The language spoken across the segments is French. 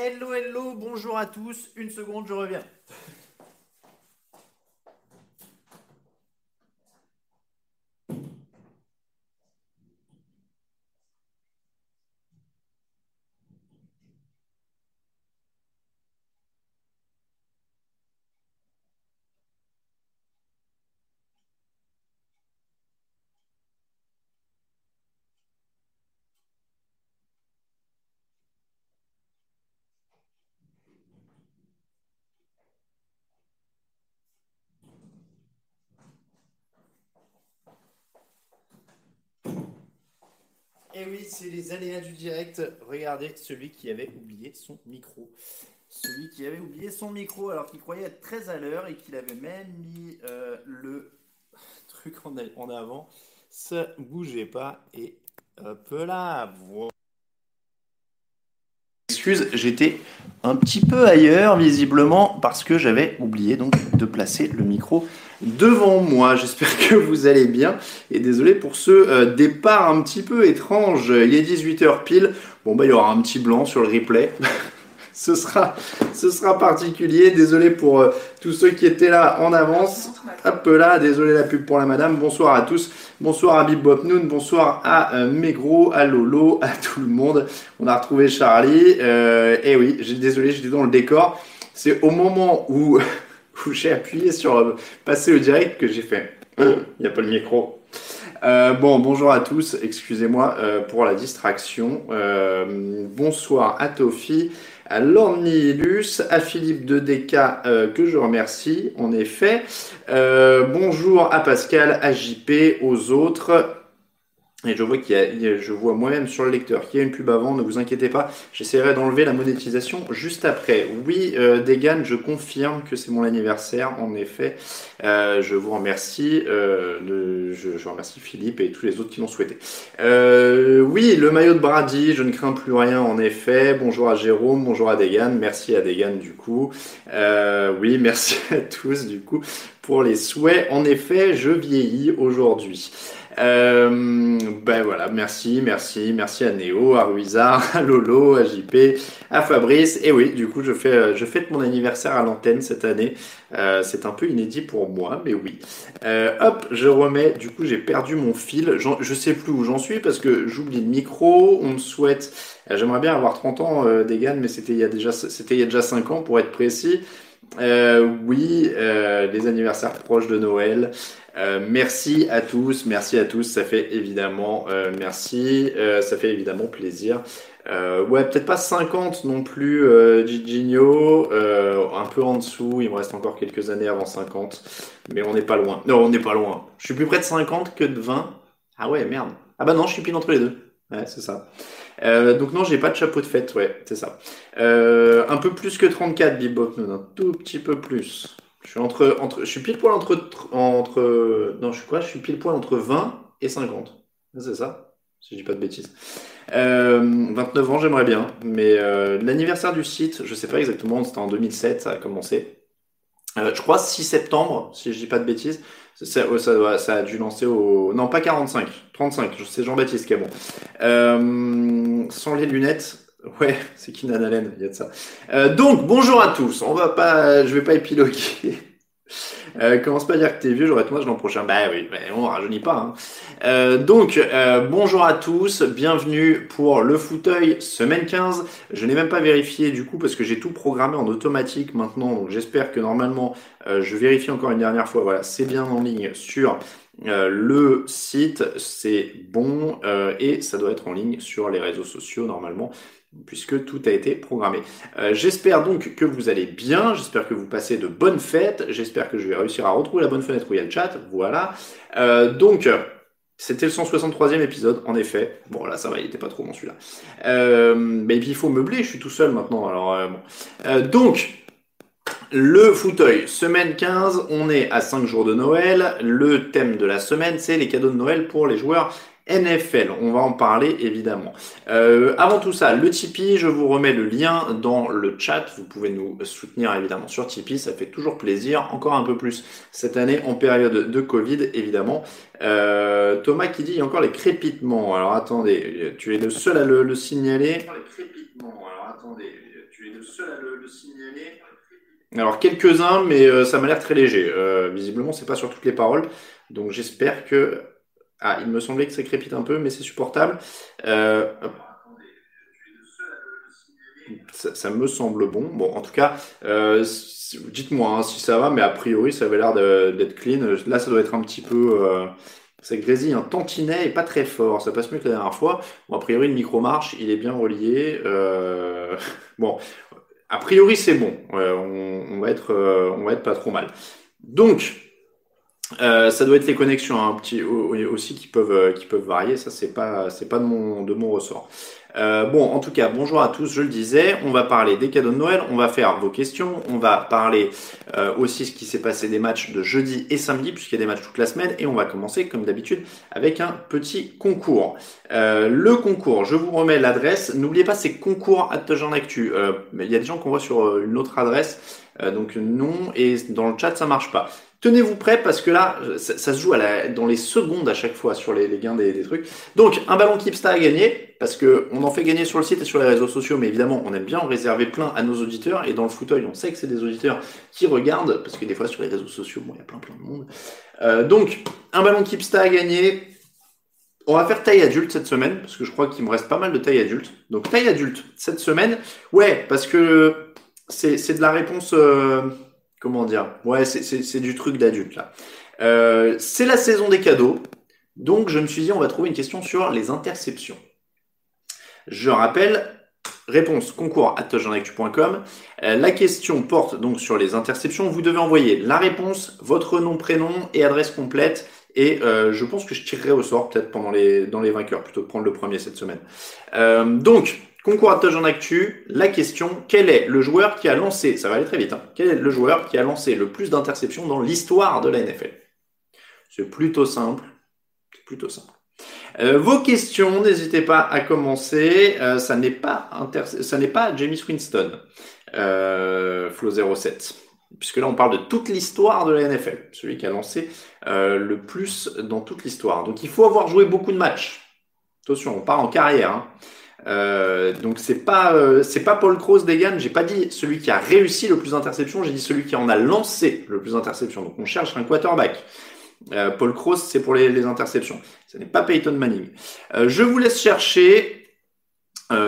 Hello, hello, bonjour à tous. Une seconde, je reviens. Et oui, c'est les aléas du direct. Regardez celui qui avait oublié son micro. Celui qui avait oublié son micro alors qu'il croyait être très à l'heure et qu'il avait même mis euh, le truc en, en avant. Ça bougeait pas et hop là. Voilà. J'étais un petit peu ailleurs visiblement parce que j'avais oublié donc de placer le micro devant moi. J'espère que vous allez bien et désolé pour ce euh, départ un petit peu étrange. Il est 18h pile. Bon bah il y aura un petit blanc sur le replay. ce sera ce sera particulier. Désolé pour euh, tous ceux qui étaient là en avance. Hop là, désolé la pub pour la madame. Bonsoir à tous. Bonsoir à Bib Noon, bonsoir à euh, Megro, à Lolo, à tout le monde. On a retrouvé Charlie. et oui, j'ai désolé, j'étais dans le décor. C'est au moment où j'ai appuyé sur euh, passer au direct que j'ai fait. Il n'y a pas le micro. Euh, bon, bonjour à tous, excusez-moi euh, pour la distraction. bonsoir à Tofi, à Lornilus, à Philippe de DK que je remercie en effet. bonjour à Pascal, à JP, aux autres. Et je vois qu'il y, a, je vois moi-même sur le lecteur qu'il y a une pub avant, ne vous inquiétez pas, j'essaierai d'enlever la monétisation juste après. Oui, euh, Degan, je confirme que c'est mon anniversaire, en effet. Euh, je vous remercie, euh, je, remercie Philippe et tous les autres qui l'ont souhaité. Euh, oui, le maillot de Brady, je ne crains plus rien, en effet. Bonjour à Jérôme, bonjour à Degan, merci à Degan du coup. Euh, oui, merci à tous du coup pour les souhaits. En effet, je vieillis aujourd'hui. Euh, ben voilà, merci, merci, merci à Néo, à Ruizard, à Lolo, à JP, à Fabrice. Et oui, du coup, je fais, euh, je fête mon anniversaire à l'antenne cette année. Euh, c'est un peu inédit pour moi, mais oui. Euh, hop, je remets. Du coup, j'ai perdu mon fil. Je sais plus où j'en suis parce que j'oublie le micro. On me souhaite. Euh, j'aimerais bien avoir 30 ans, euh, Degan, mais c'était il y a déjà, c'était il y a déjà 5 ans pour être précis. Euh, oui, euh, les anniversaires proches de Noël. Euh, merci à tous, merci à tous, ça fait évidemment euh, merci, euh, ça fait évidemment plaisir. ouais, peut-être pas 50 non plus, Gigino, un peu en dessous, il me reste encore quelques années avant 50, mais on n'est pas loin. Non, on n'est pas loin. Je suis plus près de 50 que de 20. Ah ouais, merde. Ah bah non, je suis pile entre les deux. Ouais, c'est ça. donc non, j'ai pas de chapeau de fête, ouais, c'est ça. un peu plus que 34, Bibop, un tout petit peu plus. Je suis entre, entre, je suis pile poil entre, non, je suis quoi? Je suis pile poil entre 20 et 50. C'est ça? Si je dis pas de bêtises. Euh, 29 ans, j'aimerais bien. Mais euh, l'anniversaire du site, je sais pas exactement, c'était en 2007, ça a commencé. Euh, je crois 6 septembre, si je dis pas de bêtises. Ça, ça, a dû lancer au... Non, pas 45, 35. C'est Jean-Baptiste qui est bon. Euh, sans les lunettes, Ouais, c'est Kinan Allen, il y a de ça. Euh, donc, bonjour à tous. On va pas, je vais pas épiloguer. Euh, commence pas à dire que t'es vieux, j'aurai ton l'an prochain. Bah oui, mais on rajeunit pas. Hein. Euh, donc, euh, bonjour à tous, bienvenue pour le fauteuil semaine 15. Je n'ai même pas vérifié du coup parce que j'ai tout programmé en automatique maintenant. Donc j'espère que normalement, euh, je vérifie encore une dernière fois. Voilà, c'est bien en ligne sur euh, le site, c'est bon euh, et ça doit être en ligne sur les réseaux sociaux normalement puisque tout a été programmé. Euh, j'espère donc que vous allez bien, j'espère que vous passez de bonnes fêtes, j'espère que je vais réussir à retrouver la bonne fenêtre où il y a le chat, voilà. Euh, donc, c'était le 163e épisode, en effet. Bon, là, ça va, il était pas trop bon celui-là. Euh, mais puis, il faut meubler, je suis tout seul maintenant, alors bon. Donc, le fauteuil, semaine 15, on est à 5 jours de Noël. Le thème de la semaine, c'est les cadeaux de Noël pour les joueurs NFL. On va en parler évidemment. Euh, avant tout ça, le Tipeee, je vous remets le lien dans le chat. Vous pouvez nous soutenir évidemment sur Tipeee, ça fait toujours plaisir. Encore un peu plus cette année en période de Covid évidemment. Euh, Thomas qui dit il y a encore les crépitements. Alors attendez, tu es le seul à le, le signaler. Les crépitements. Alors attendez, tu es le seul à le, le signaler. Alors quelques-uns, mais euh, ça m'a l'air très léger. Euh, visiblement, c'est pas sur toutes les paroles. Donc j'espère que ah, il me semblait que ça crépite un peu, mais c'est supportable. Euh, ça, ça, me semble bon. Bon, en tout cas, euh, dites-moi hein, si ça va, mais a priori, ça avait l'air d'être clean. Là, ça doit être un petit peu. Euh, ça grésille un tantinet et pas très fort. Ça passe mieux que la dernière fois. Bon, a priori, le micro marche, il est bien relié. Euh, bon, a priori, c'est bon. On, on, va être, on va être pas trop mal. Donc, euh, ça doit être les connexions hein, petit aussi qui peuvent euh, qui peuvent varier. Ça c'est pas c'est pas de mon de mon ressort. Euh, bon, en tout cas, bonjour à tous. Je le disais, on va parler des cadeaux de Noël. On va faire vos questions. On va parler euh, aussi ce qui s'est passé des matchs de jeudi et samedi puisqu'il y a des matchs toute la semaine. Et on va commencer comme d'habitude avec un petit concours. Euh, le concours, je vous remets l'adresse. N'oubliez pas, c'est concours at Actu. Il y a des gens qu'on voit sur une autre adresse. donc non et dans le chat ça marche pas. Tenez-vous prêts parce que là, ça, se joue dans les secondes à chaque fois sur les, gains des, des, trucs. Donc, un ballon Kipsta à gagner parce que on en fait gagner sur le site et sur les réseaux sociaux, mais évidemment, on aime bien en réserver plein à nos auditeurs. Et dans le fauteuil, on sait que c'est des auditeurs qui regardent parce que des fois sur les réseaux sociaux, bon, il y a plein plein de monde. Euh, donc, un ballon Kipsta à gagner. On va faire taille adulte cette semaine parce que je crois qu'il me reste pas mal de taille adulte. Donc, taille adulte cette semaine. Ouais, parce que c'est de la réponse. Euh, comment dire? Ouais, c'est du truc d'adulte là. Euh, c'est la saison des cadeaux, donc je me suis dit on va trouver une question sur les interceptions. Je rappelle, réponse concours at euh, La question porte donc sur les interceptions. Vous devez envoyer la réponse, votre nom, prénom et adresse complète. Et euh, je pense que je tirerai au sort peut-être pendant les dans les vainqueurs plutôt que prendre le premier cette semaine. Donc Concours à en actu, la question, quel est le joueur qui a lancé, ça va aller très vite, hein, quel est le joueur qui a lancé le plus d'interceptions dans l'histoire de la NFL C'est plutôt simple, c'est plutôt simple. Euh, vos questions, n'hésitez pas à commencer. Euh, ça n'est pas ça n'est pas Jamie Winston, euh, Flo 07, puisque là on parle de toute l'histoire de la NFL, celui qui a lancé euh, le plus dans toute l'histoire. Donc il faut avoir joué beaucoup de matchs. Attention, on part en carrière. Hein. Euh, donc c'est pas euh, c'est pas Paul Kroos Degan, j'ai pas dit celui qui a réussi le plus d'interceptions, j'ai dit celui qui en a lancé le plus d'interceptions. Donc on cherche un quarterback. Euh, Paul Kroos c'est pour les, interceptions. Ce n'est pas Peyton Manning. Je vous laisse chercher.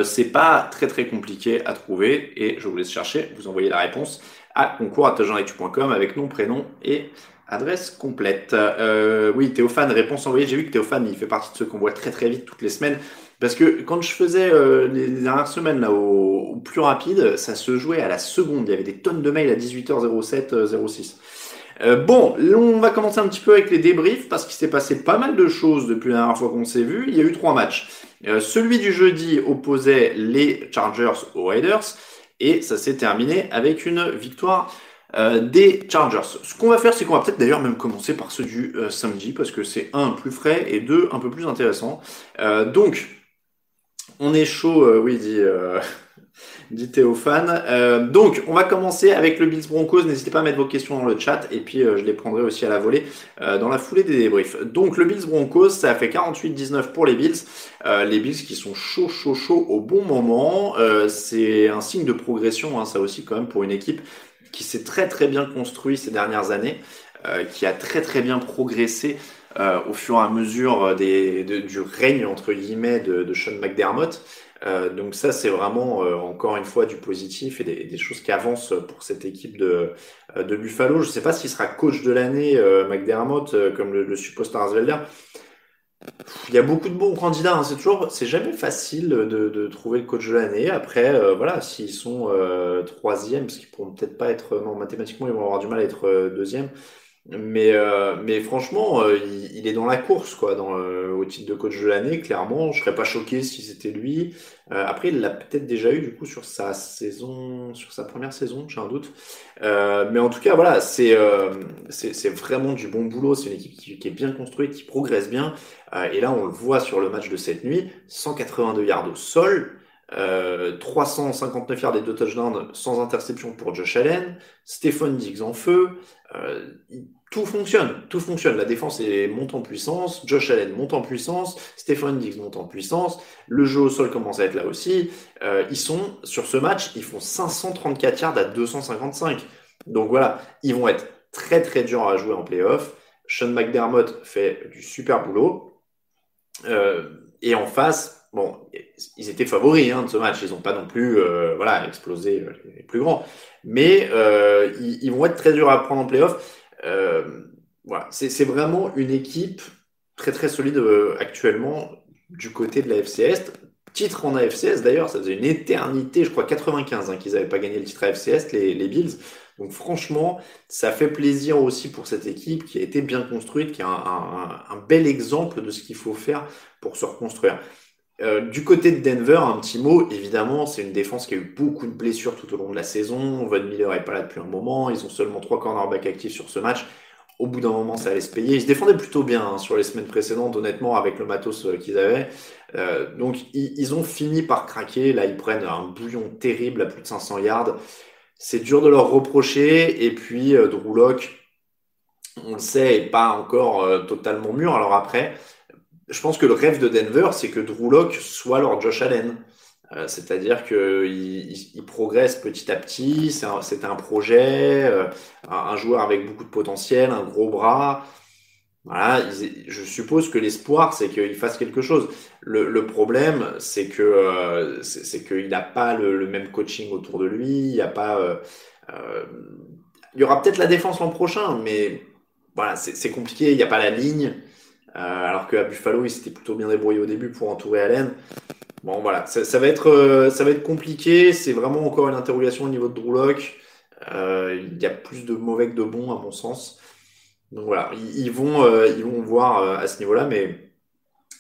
C'est pas très très compliqué à trouver et je vous laisse chercher. Vous envoyez la réponse à concours@tagenactu.com avec nom, prénom et adresse complète. Euh, oui, Théophane, réponse envoyée. J'ai vu que Théophane, il fait partie de ceux qu'on voit très très vite toutes les semaines. Parce que quand je faisais euh, les, dernières semaines là au, plus rapide, ça se jouait à la seconde. Il y avait des tonnes de mails à 18h07, 06. Euh, bon, on va commencer un petit peu avec les débriefs parce qu'il s'est passé pas mal de choses depuis la dernière fois qu'on s'est vu. Il y a eu trois matchs. Euh, celui du jeudi opposait les Chargers aux Raiders et ça s'est terminé avec une victoire euh, des Chargers. Ce qu'on va faire, c'est qu'on va peut-être d'ailleurs même commencer par ceux du euh, samedi parce que c'est un plus frais et deux un peu plus intéressant. Euh, donc on est chaud, euh, oui, dit, euh, dit Théophane. Euh, donc, on va commencer avec le Bills Broncos. N'hésitez pas à mettre vos questions dans le chat et puis je les prendrai aussi à la volée dans la foulée des débriefs. Donc, le Bills Broncos, ça a fait 48-19 pour les Bills. les Bills qui sont chauds, chauds, chauds au bon moment. C'est un signe de progression, hein, ça aussi, quand même, pour une équipe qui s'est très, très bien construite ces dernières années. qui a très très bien progressé au fur et à mesure des, du règne entre guillemets de, Sean McDermott. Euh, donc ça, c'est vraiment euh, encore une fois du positif et des, choses qui avancent pour cette équipe de, euh, Buffalo. Je ne sais pas s'il sera coach de l'année, McDermott, comme le, le suppose Tarsvelder. Il y a beaucoup de bons candidats. Hein. C'est toujours, c'est jamais facile de, trouver le coach de l'année. Après, voilà, s'ils sont troisième, parce qu'ils pourront peut-être pas être, non, mathématiquement, ils vont avoir du mal à être deuxième. Mais, euh, mais franchement, euh, il, est dans la course, quoi, dans, euh, au titre de coach de l'année, clairement. Je serais pas choqué si c'était lui. après, il l'a peut-être déjà eu, du coup, sur sa saison, sur sa première saison, j'ai un doute. mais en tout cas, voilà, c'est c'est vraiment du bon boulot. C'est une équipe qui, qui, est bien construite, qui progresse bien. et là, on le voit sur le match de cette nuit. 182 yards au sol. Euh, 359 yards des deux touchdowns sans interception pour Josh Allen, Stephen Diggs en feu, euh, tout fonctionne, tout fonctionne. La défense est monte en puissance, Josh Allen monte en puissance, Stephen Diggs monte en puissance, le jeu au sol commence à être là aussi. Euh, ils sont sur ce match, ils font 534 yards à 255. Donc voilà, ils vont être très très durs à jouer en playoff. Sean McDermott fait du super boulot. Euh, et en face, bon, ils étaient favoris hein, de ce match. Ils n'ont pas non plus euh, voilà, explosé euh, les plus grands. Mais euh, ils, vont être très durs à prendre en playoff. Euh, voilà, c'est vraiment une équipe très très solide euh, actuellement du côté de la Est. Titre en AFCS d'ailleurs, ça faisait une éternité, je crois 95, hein, qu'ils n'avaient pas gagné le titre AFCS, les, les Bills. Donc franchement, ça fait plaisir aussi pour cette équipe qui a été bien construite, qui a un bel exemple de ce qu'il faut faire pour se reconstruire. Euh, du côté de Denver, un petit mot, évidemment, c'est une défense qui a eu beaucoup de blessures tout au long de la saison. Von Miller est pas là depuis un moment. Ils ont seulement trois cornerbacks actifs sur ce match. Au bout d'un moment, ça allait se payer. Ils se défendaient plutôt bien hein, sur les semaines précédentes, honnêtement, avec le matos euh, qu'ils avaient. Euh, donc, ils, ont fini par craquer. Là, ils prennent un bouillon terrible à plus de 500 yards. C'est dur de leur reprocher. Et puis, Locke, on le sait, est pas encore totalement mûr. Alors après, je pense que le rêve de Denver, c'est que Drew Locke soit leur Josh Allen. Euh, C'est-à-dire qu'il il, il, progresse petit à petit, c'est un, projet, euh, un, joueur avec beaucoup de potentiel, un gros bras. Voilà, je suppose que l'espoir, c'est qu'il fasse quelque chose. Le, problème, c'est que euh, c'est qu'il n'a pas le, le, même coaching autour de lui. Il y a pas, il y aura peut-être la défense l'an prochain, mais voilà, c'est compliqué. Il n'y a pas la ligne. Euh, alors qu'à Buffalo, il s'était plutôt bien débrouillé au début pour entourer Allen. Bon, voilà, ça, va, être, euh, ça va être compliqué. C'est vraiment encore une interrogation au niveau de Drew Locke. Euh, il y a plus de mauvais que de bons, à mon sens. Donc voilà, ils, ils vont, ils vont voir à ce niveau-là, mais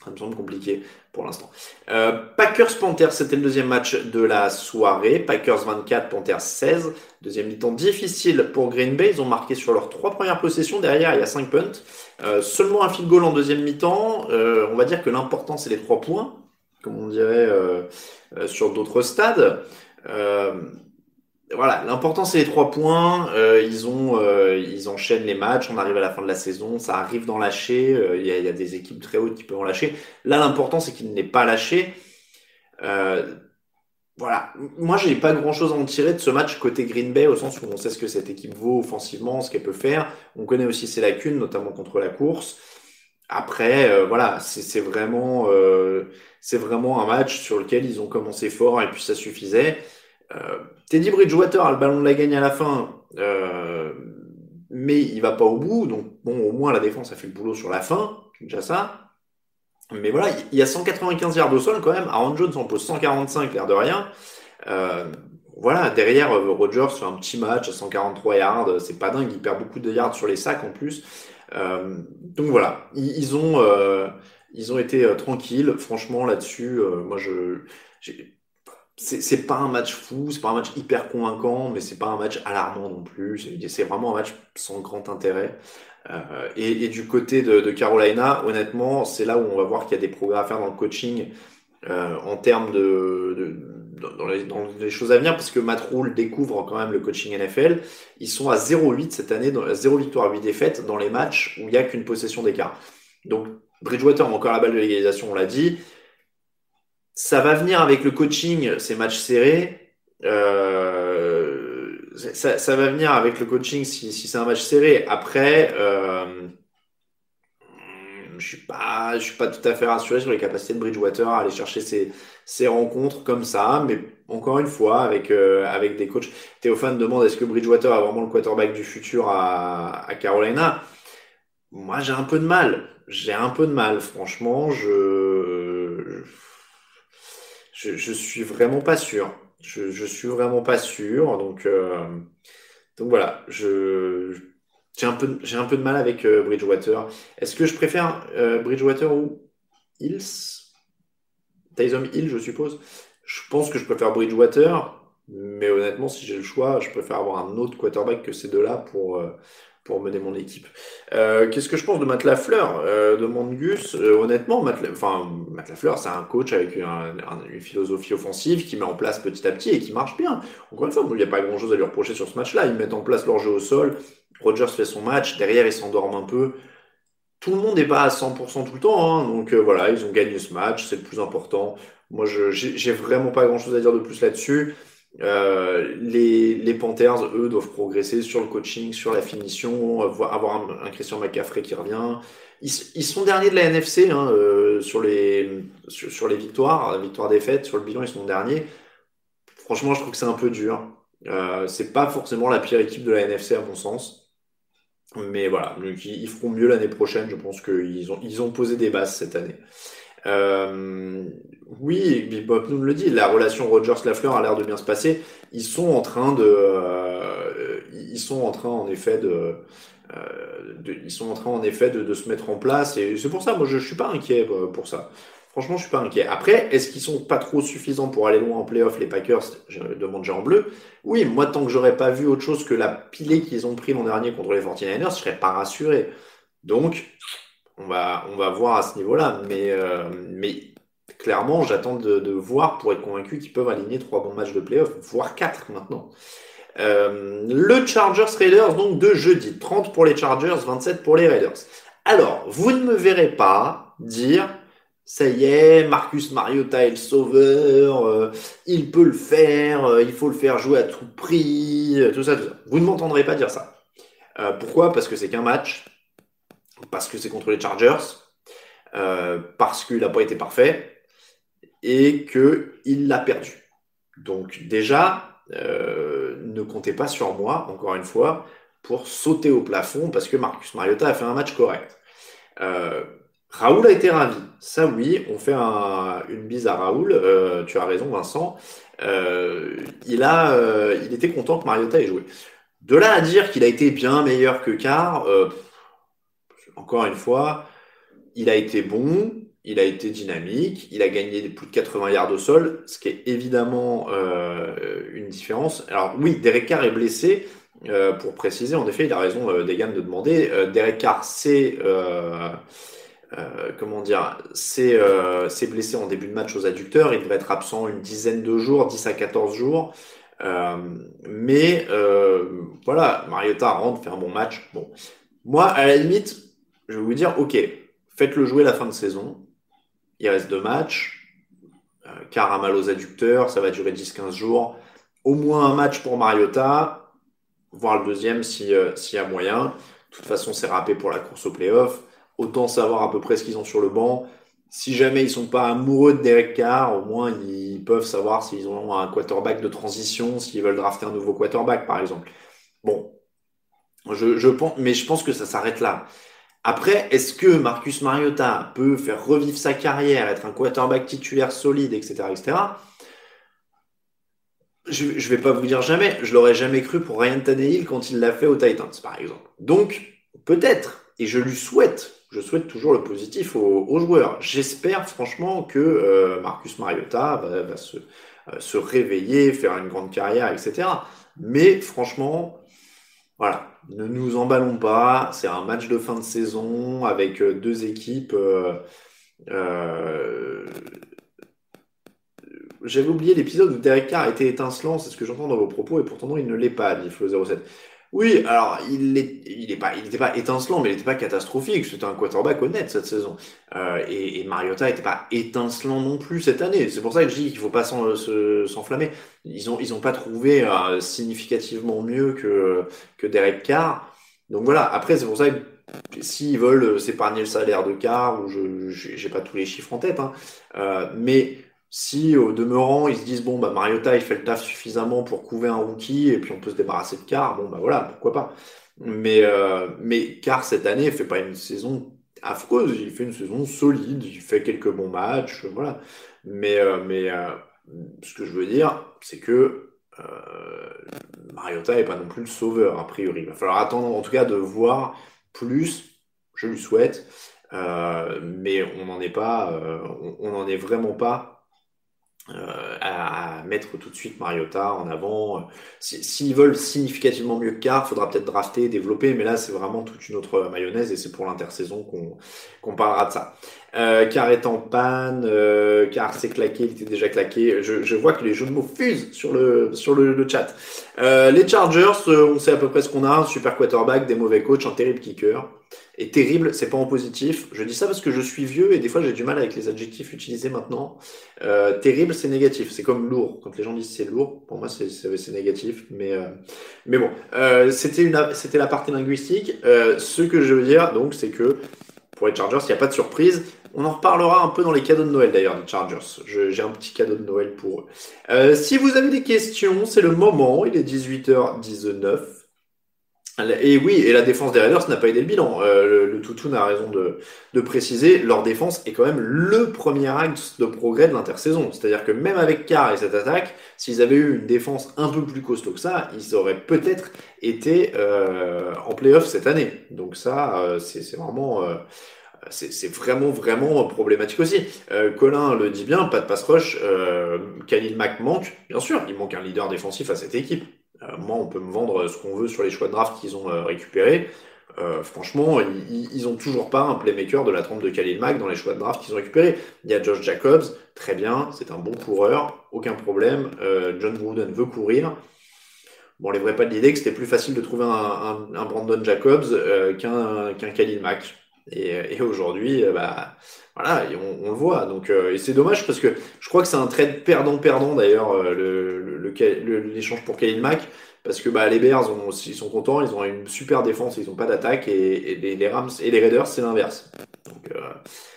ça me semble compliqué pour l'instant. Euh, Packers-Panthers, c'était le deuxième match de la soirée. Packers 24, Panthers 16. Deuxième mi-temps difficile pour Green Bay. Ils ont marqué sur leurs trois premières possessions. Derrière, il y a 5 punts. Euh, seulement un field goal en deuxième mi-temps. Euh, on va dire que l'important, c'est les trois points, comme on dirait euh, euh, sur d'autres stades. Voilà, l'important c'est les trois points. Euh, ils ont, euh, ils enchaînent les matchs. On arrive à la fin de la saison, ça arrive d'en lâcher. Euh, il y, a, y, a, des équipes très hautes qui peuvent en lâcher. Là, l'important c'est qu'il n'est pas lâché. Euh, voilà, moi j'ai pas grand chose à en tirer de ce match côté Green Bay au sens où on sait ce que cette équipe vaut offensivement, ce qu'elle peut faire. On connaît aussi ses lacunes, notamment contre la course. Après, euh, voilà, c'est vraiment, c'est vraiment un match sur lequel ils ont commencé fort et puis ça suffisait. Euh, Teddy Bridgewater a le ballon de la gagne à la fin, euh, mais il va pas au bout. Donc, bon, au moins la défense a fait le boulot sur la fin, c'est déjà ça. Mais voilà, il y a 195 yards au sol quand même. Aaron Jones en pose 145, l'air de rien. Euh, voilà, derrière, euh, Rogers fait un petit match à 143 yards. C'est pas dingue, il perd beaucoup de yards sur les sacs en plus. Euh, donc voilà, ils, ont, euh, ils ont été euh, tranquilles. Franchement, là-dessus, moi, je, c'est pas un match fou, c'est pas un match hyper convaincant, mais c'est pas un match alarmant non plus. C'est vraiment un match sans grand intérêt. Euh, et, du côté de, Carolina, honnêtement, c'est là où on va voir qu'il y a des progrès à faire dans le coaching euh, en termes de, de dans, les, dans, les, choses à venir, parce que Matt Rule découvre quand même le coaching NFL. Ils sont à 0-8 cette année, dans, 0 victoire, 8 défaites dans les matchs où il n'y a qu'une possession d'écart. Donc Bridgewater a encore la balle de l'égalisation, on l'a dit. Ça va venir avec le coaching, ces matchs serrés. Euh, ça, va venir avec le coaching si, c'est un match serré. Après, euh, je suis suis pas tout à fait rassuré sur les capacités de Bridgewater à aller chercher ces, ces rencontres comme ça. Mais encore une fois, avec, euh, avec des coachs. Théophane demande est-ce que Bridgewater a vraiment le quarterback du futur à, à Carolina? Moi, j'ai un peu de mal. J'ai un peu de mal, franchement. Je, je, suis vraiment pas sûr. Je, suis vraiment pas sûr. Donc, euh, voilà. J'ai un peu, de mal avec euh, Bridgewater. Est-ce que je préfère euh, Bridgewater ou Hills? Tyson Hill, je suppose. Je pense que je préfère Bridgewater, mais honnêtement, si j'ai le choix, je préfère avoir un autre quarterback que ces deux-là pour, pour mener mon équipe. Euh, Qu'est-ce que je pense de Matt Lafleur euh, Demande Gus. Euh, honnêtement, Matt, enfin, Matt Lafleur, c'est un coach avec une, philosophie offensive qui met en place petit à petit et qui marche bien. Encore une fois, il n'y a pas grand-chose à lui reprocher sur ce match-là. Ils mettent en place leur jeu au sol. Rogers fait son match. Derrière, ils s'endorment un peu. Tout le monde n'est pas à 100% tout le temps. Hein, donc euh, voilà, ils ont gagné ce match. C'est le plus important. Moi, je j'ai vraiment pas grand-chose à dire de plus là-dessus. Euh, les, Panthers, eux, doivent progresser sur le coaching, sur la finition, avoir un, Christian McCaffrey qui revient. Ils, sont derniers de la NFC hein, euh, sur, les, sur, sur, les victoires, victoires-défaites, sur le bilan, ils sont derniers. Franchement, je trouve que c'est un peu dur. Euh, c'est pas forcément la pire équipe de la NFC à mon sens. Mais voilà, ils feront mieux l'année prochaine. Je pense qu'ils ils ont posé des bases cette année. Euh, oui, Bob nous le dit, la relation Rogers-Lafleur a l'air de bien se passer. Ils sont en train de, euh, ils sont en train en effet de, euh, ils sont en train en effet de, se mettre en place et c'est pour ça, moi je, je suis pas inquiet euh, pour ça. Franchement, je suis pas inquiet. Après, est-ce qu'ils sont pas trop suffisants pour aller loin en playoff, les Packers Je demande Jean Bleu. Oui, moi, tant que j'aurais pas vu autre chose que la pilée qu'ils ont pris l'an dernier contre les 49ers, je serais pas rassuré. Donc, on va, on va voir à ce niveau-là. Mais, euh, mais clairement, j'attends de, voir pour être convaincu qu'ils peuvent aligner trois bons matchs de playoff, voire quatre maintenant. Euh, le Chargers Raiders, donc de jeudi. 30 pour les Chargers, 27 pour les Raiders. Alors, vous ne me verrez pas dire, ça y est, Marcus Mariota est le sauveur, euh, il peut le faire, il faut le faire jouer à tout prix, tout ça, tout ça. Vous ne m'entendrez pas dire ça. Pourquoi? Parce que c'est qu'un match, parce que c'est contre les Chargers, parce qu'il n'a pas été parfait, et qu'il l'a perdu. Donc déjà, euh, ne comptez pas sur moi, encore une fois, pour sauter au plafond parce que Marcus Mariota a fait un match correct. Euh, Raoul a été ravi. Ça oui, on fait un, une bise à Raoul. Euh, tu as raison Vincent. Euh, il, a, euh, il était content que Mariota ait joué. De là à dire qu'il a été bien meilleur que Carr, encore une fois, il a été bon, il a été dynamique, il a gagné plus de 80 yards au sol, ce qui est évidemment euh, une différence. Alors oui, Derek Carr est blessé, euh, pour préciser, en effet, il a raison, euh, Degan, de demander. Euh, Derek Carr, euh, comment dire, c'est blessé en début de match aux adducteurs, il devrait être absent une dizaine de jours, 10 à 14 jours. mais voilà, Mariota rentre, fait un bon match. Bon, moi, à la limite, je vais vous dire, ok, faites-le jouer la fin de saison il reste deux matchs. Euh, à mal aux adducteurs, ça va durer 10-15 jours. Au moins un match pour Mariota, voire le deuxième s'il euh, y a moyen. De toute façon, c'est râpé pour la course au playoff. Autant savoir à peu près ce qu'ils ont sur le banc. Si jamais ils sont pas amoureux de Derek Carr, au moins ils peuvent savoir s'ils ont un quarterback de transition, s'ils veulent drafter un nouveau quarterback, par exemple. Bon, je pense, mais je pense que ça s'arrête là. Après, est-ce que Marcus Mariota peut faire revivre sa carrière, être un quarterback titulaire solide, etc., etc. Je ne vais pas vous dire jamais, je l'aurais jamais cru pour Ryan Tannehill quand il l'a fait aux Titans, par exemple. Donc, peut-être, et je lui souhaite, je souhaite toujours le positif aux, joueurs. J'espère franchement que euh, Marcus Mariota va, euh, se réveiller, faire une grande carrière, etc. Mais franchement, voilà, ne nous emballons pas. C'est un match de fin de saison avec euh, deux équipes. Euh, euh, J'avais oublié l'épisode où Derek Carr était étincelant, c'est ce que j'entends dans vos propos, et pourtant il ne l'est pas, dit Flo07. Oui, alors il est, il est pas, il n'était pas étincelant, mais il n'était pas catastrophique. C'était un quarterback honnête cette saison. Euh, et, et, Mariota n'était pas étincelant non plus cette année. C'est pour ça que je dis qu'il faut pas s'enflammer. Ils ont, ils ont pas trouvé euh, significativement mieux que que Derek Carr. Donc voilà. Après, c'est pour ça que s'ils veulent s'épargner le salaire de Carr, ou je, j'ai pas tous les chiffres en tête, hein, euh, mais si au demeurant ils se disent bon bah Mariota il fait le taf suffisamment pour couver un rookie et puis on peut se débarrasser de Carr, bon bah voilà, pourquoi pas. Mais euh, mais Carr cette année il fait pas une saison affreuse, il fait une saison solide, il fait quelques bons matchs, voilà. Mais euh, mais euh, ce que je veux dire, c'est que euh, Mariota est pas non plus le sauveur a priori. Il va falloir attendre en tout cas de voir plus, je lui souhaite, euh, mais on n'en est pas, on n'en est vraiment pas euh, à, mettre tout de suite Mariota en avant. S'ils veulent significativement mieux que Carr, faudra peut-être drafter, développer, mais là c'est vraiment toute une autre mayonnaise et c'est pour l'intersaison qu'on parlera de ça. Euh, Carr est en panne, euh, Carr s'est claqué, il était déjà claqué. Je, je, vois que les jeux de mots fusent sur le sur le, le chat. Euh, les Chargers, euh, on sait à peu près ce qu'on a, un super quarterback, des mauvais coachs, un terrible kicker. Et terrible, c'est pas en positif. Je dis ça parce que je suis vieux et des fois j'ai du mal avec les adjectifs utilisés maintenant. Euh, terrible, c'est négatif. C'est comme lourd. Quand les gens disent c'est lourd, pour moi c'est négatif. Mais euh, mais bon, euh, c'était la partie linguistique. Ce que je veux dire donc, c'est que pour les Chargers, il n'y a pas de surprise. On en reparlera un peu dans les cadeaux de Noël d'ailleurs des Chargers. J'ai un petit cadeau de Noël pour eux. Si vous avez des questions, c'est le moment. Il est 18h19. Et oui, et la défense des Raiders n'a pas aidé le bilan. Euh, le, le Toutoun a raison de, de, préciser, leur défense est quand même le premier axe de progrès de l'intersaison. C'est-à-dire que même avec Carr et cette attaque, s'ils avaient eu une défense un peu plus costaud que ça, ils auraient peut-être été euh, en playoff cette année. Donc ça, euh, c'est vraiment... Euh, c'est vraiment vraiment problématique aussi. Euh, Colin le dit bien, pas de pass rush. Euh, Khalil Mack manque, bien sûr, il manque un leader défensif à cette équipe. Euh, moi, on peut me vendre ce qu'on veut sur les choix de draft qu'ils ont euh, récupérés. Euh, franchement, ils, ils ont toujours pas un playmaker de la trompe de Khalil Mack dans les choix de draft qu'ils ont récupérés. Il y a Josh Jacobs, très bien, c'est un bon coureur, aucun problème. John Gruden veut courir. Bon, les vrais pas de l'idée que c'était plus facile de trouver un, Brandon Jacobs qu'un qu'un Khalil Mack. Et, aujourd'hui, bah, voilà, on, on, le voit. Donc, et c'est dommage parce que je crois que c'est un trade perdant-perdant d'ailleurs le, l'échange pour Khalil Mack parce que bah, les Bears ils sont contents, ils ont une super défense, ils n'ont pas d'attaque et, et les, Rams et les Raiders c'est l'inverse. Donc euh,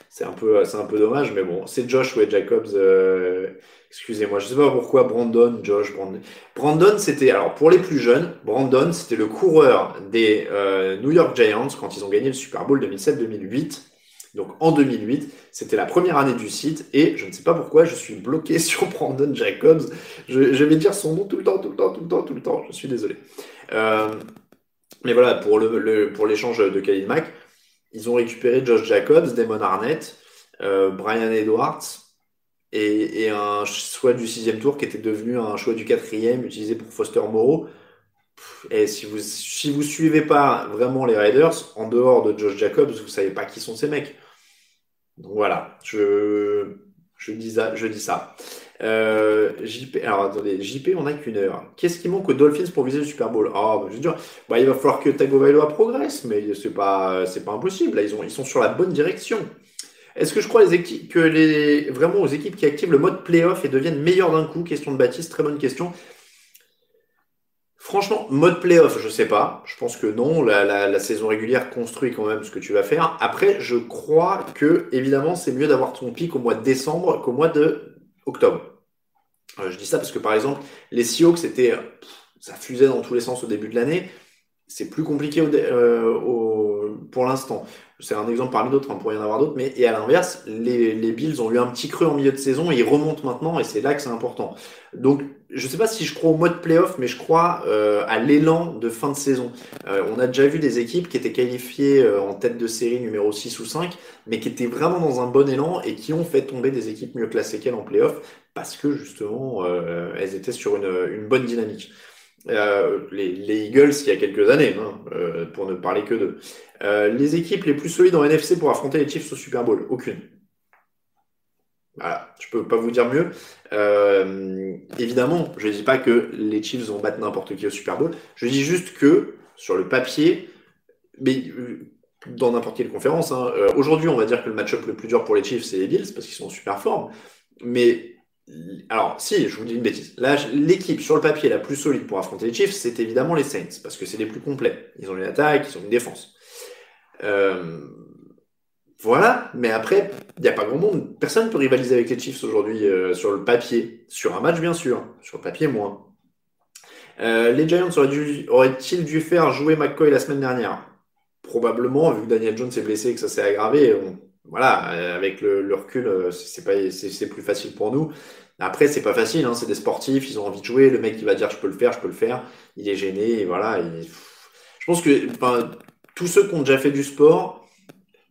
c'est un peu c'est un peu dommage, mais bon, c'est Josh ou Jacobs. Euh, excusez-moi, je sais pas pourquoi Brandon, Josh, Brandon. Brandon c'était alors pour les plus jeunes, Brandon c'était le coureur des euh, New York Giants quand ils ont gagné le Super Bowl 2007-2008. Donc en 2008, c'était la première année du site et je ne sais pas pourquoi je suis bloqué sur Brandon Jacobs. Je, vais dire son nom tout le temps, tout le temps, tout le temps, tout le temps. Je suis désolé. Euh, mais voilà, pour le, le l'échange de Khalil Mack, ils ont récupéré Josh Jacobs, Damon Arnett, euh, Brian Edwards et, un choix du sixième tour qui était devenu un choix du quatrième utilisé pour Foster Moreau. Et si vous si vous suivez pas vraiment les Raiders, en dehors de Josh Jacobs, vous savez pas qui sont ces mecs. Donc voilà, je, je, dis, ça, je dis ça. Euh, JP, alors attendez, JP, on n'a qu'une heure. Qu'est-ce qui manque aux Dolphins pour viser le Super Bowl? Oh, bah, je veux dire, bah, il va falloir que Tagovailoa progresse, mais c'est pas, c'est pas impossible. Là, ils, ont, ils sont sur la bonne direction. Est-ce que je crois les équipes, que les, vraiment aux équipes qui activent le mode playoff et deviennent meilleurs d'un coup? Question de Baptiste, très bonne question. Franchement, mode playoff, je sais pas. Je pense que non. La, saison régulière construit quand même ce que tu vas faire. Après, je crois que, évidemment, c'est mieux d'avoir ton pic au mois de décembre qu'au mois de octobre. Euh, je dis ça parce que, par exemple, les Seahawks, c'était, ça fusait dans tous les sens au début de l'année. C'est plus compliqué au, euh, pour l'instant. C'est un exemple parmi d'autres, on pourrait y en avoir d'autres. Mais, et à l'inverse, les, les Bills ont eu un petit creux en milieu de saison et ils remontent maintenant et c'est là que c'est important. Donc, je sais pas si je crois au mode playoff, mais je crois euh, à l'élan de fin de saison. Euh, on a déjà vu des équipes qui étaient qualifiées euh, en tête de série numéro 6 ou 5, mais qui étaient vraiment dans un bon élan et qui ont fait tomber des équipes mieux classées qu'elles en playoff parce que justement, euh, elles étaient sur une, une bonne dynamique. Les, les, Eagles, il y a quelques années, hein, pour ne parler que d'eux. les équipes les plus solides en NFC pour affronter les Chiefs au Super Bowl, aucune. Voilà, je peux pas vous dire mieux. Euh, évidemment, je dis pas que les Chiefs vont battre n'importe qui au Super Bowl. Je dis juste que sur le papier, mais euh, dans n'importe quelle conférence. Hein, euh, aujourd'hui, on va dire que le match-up le plus dur pour les Chiefs, c'est les Bills, parce qu'ils sont en super forme. Mais, alors, si, je vous dis une bêtise. L'équipe sur le papier la plus solide pour affronter les Chiefs, c'est évidemment les Saints, parce que c'est les plus complets. Ils ont une attaque, ils ont une défense. Euh, voilà, mais après, il n'y a pas grand monde. Personne ne peut rivaliser avec les Chiefs aujourd'hui euh, sur le papier. Sur un match, bien sûr. Sur le papier, moins. Euh, les Giants auraient-ils dû faire jouer McCoy la semaine dernière? Probablement, vu que Daniel Jones est blessé et que ça s'est aggravé. voilà, euh, avec le, recul, euh, c'est c'est plus facile pour nous. Après, c'est pas facile, hein, c'est des sportifs, ils ont envie de jouer. Le mec qui va dire je peux le faire, je peux le faire, il est gêné. Voilà, je pense que tous ceux qui ont déjà fait du sport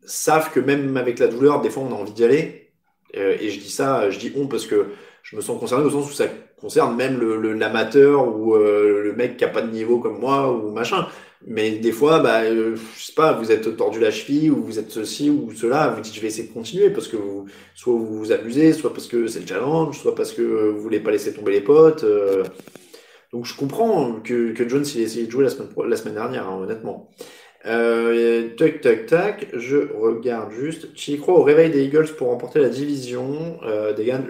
savent que même avec la douleur, des fois, on a envie d'y aller. et je dis ça, je dis on parce que je me sens concerné au sens où ça concerne même l'amateur le, ou euh, le mec qui a pas de niveau comme moi ou machin. Mais des fois, bah, euh, je sais pas, vous êtes tordu la cheville ou vous êtes ceci ou cela, vous dites je vais essayer de continuer parce que vous, soit vous vous amusez, soit parce que c'est le challenge, soit parce que vous voulez pas laisser tomber les potes. Euh. Donc je comprends que, que Jones il a essayé de jouer la semaine, la semaine dernière, hein, honnêtement. Euh, tac, tac, tac. Je regarde juste. Tu y crois au réveil des Eagles pour remporter la division euh, gars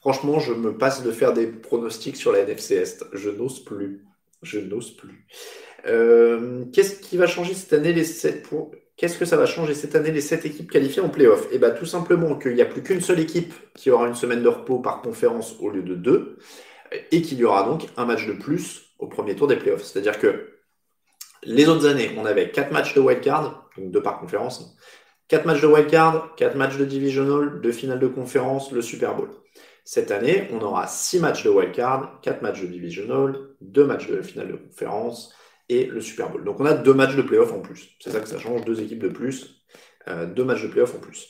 Franchement, je me passe de faire des pronostics sur la NFC Est. Je n'ose plus. Je n'ose plus. Euh, qu'est-ce qui va changer cette année les sept pour... Qu'est-ce que ça va changer cette année les sept équipes qualifiées en playoff? Eh bien, tout simplement qu'il n'y a plus qu'une seule équipe qui aura une semaine de repos par conférence au lieu de deux, et qu'il y aura donc un match de plus au premier tour des playoffs. C'est-à-dire que les autres années, on avait quatre matchs de wildcard, donc deux par conférence, quatre matchs de wildcard, quatre matchs de divisional, deux finales de conférence, le Super Bowl. Cette année, on aura 6 matchs de wildcard, 4 matchs de divisional, 2 matchs de finale de conférence et le Super Bowl. Donc on a 2 matchs de playoff en plus. C'est ça que ça change, 2 équipes de plus, 2 euh, matchs de playoff en plus.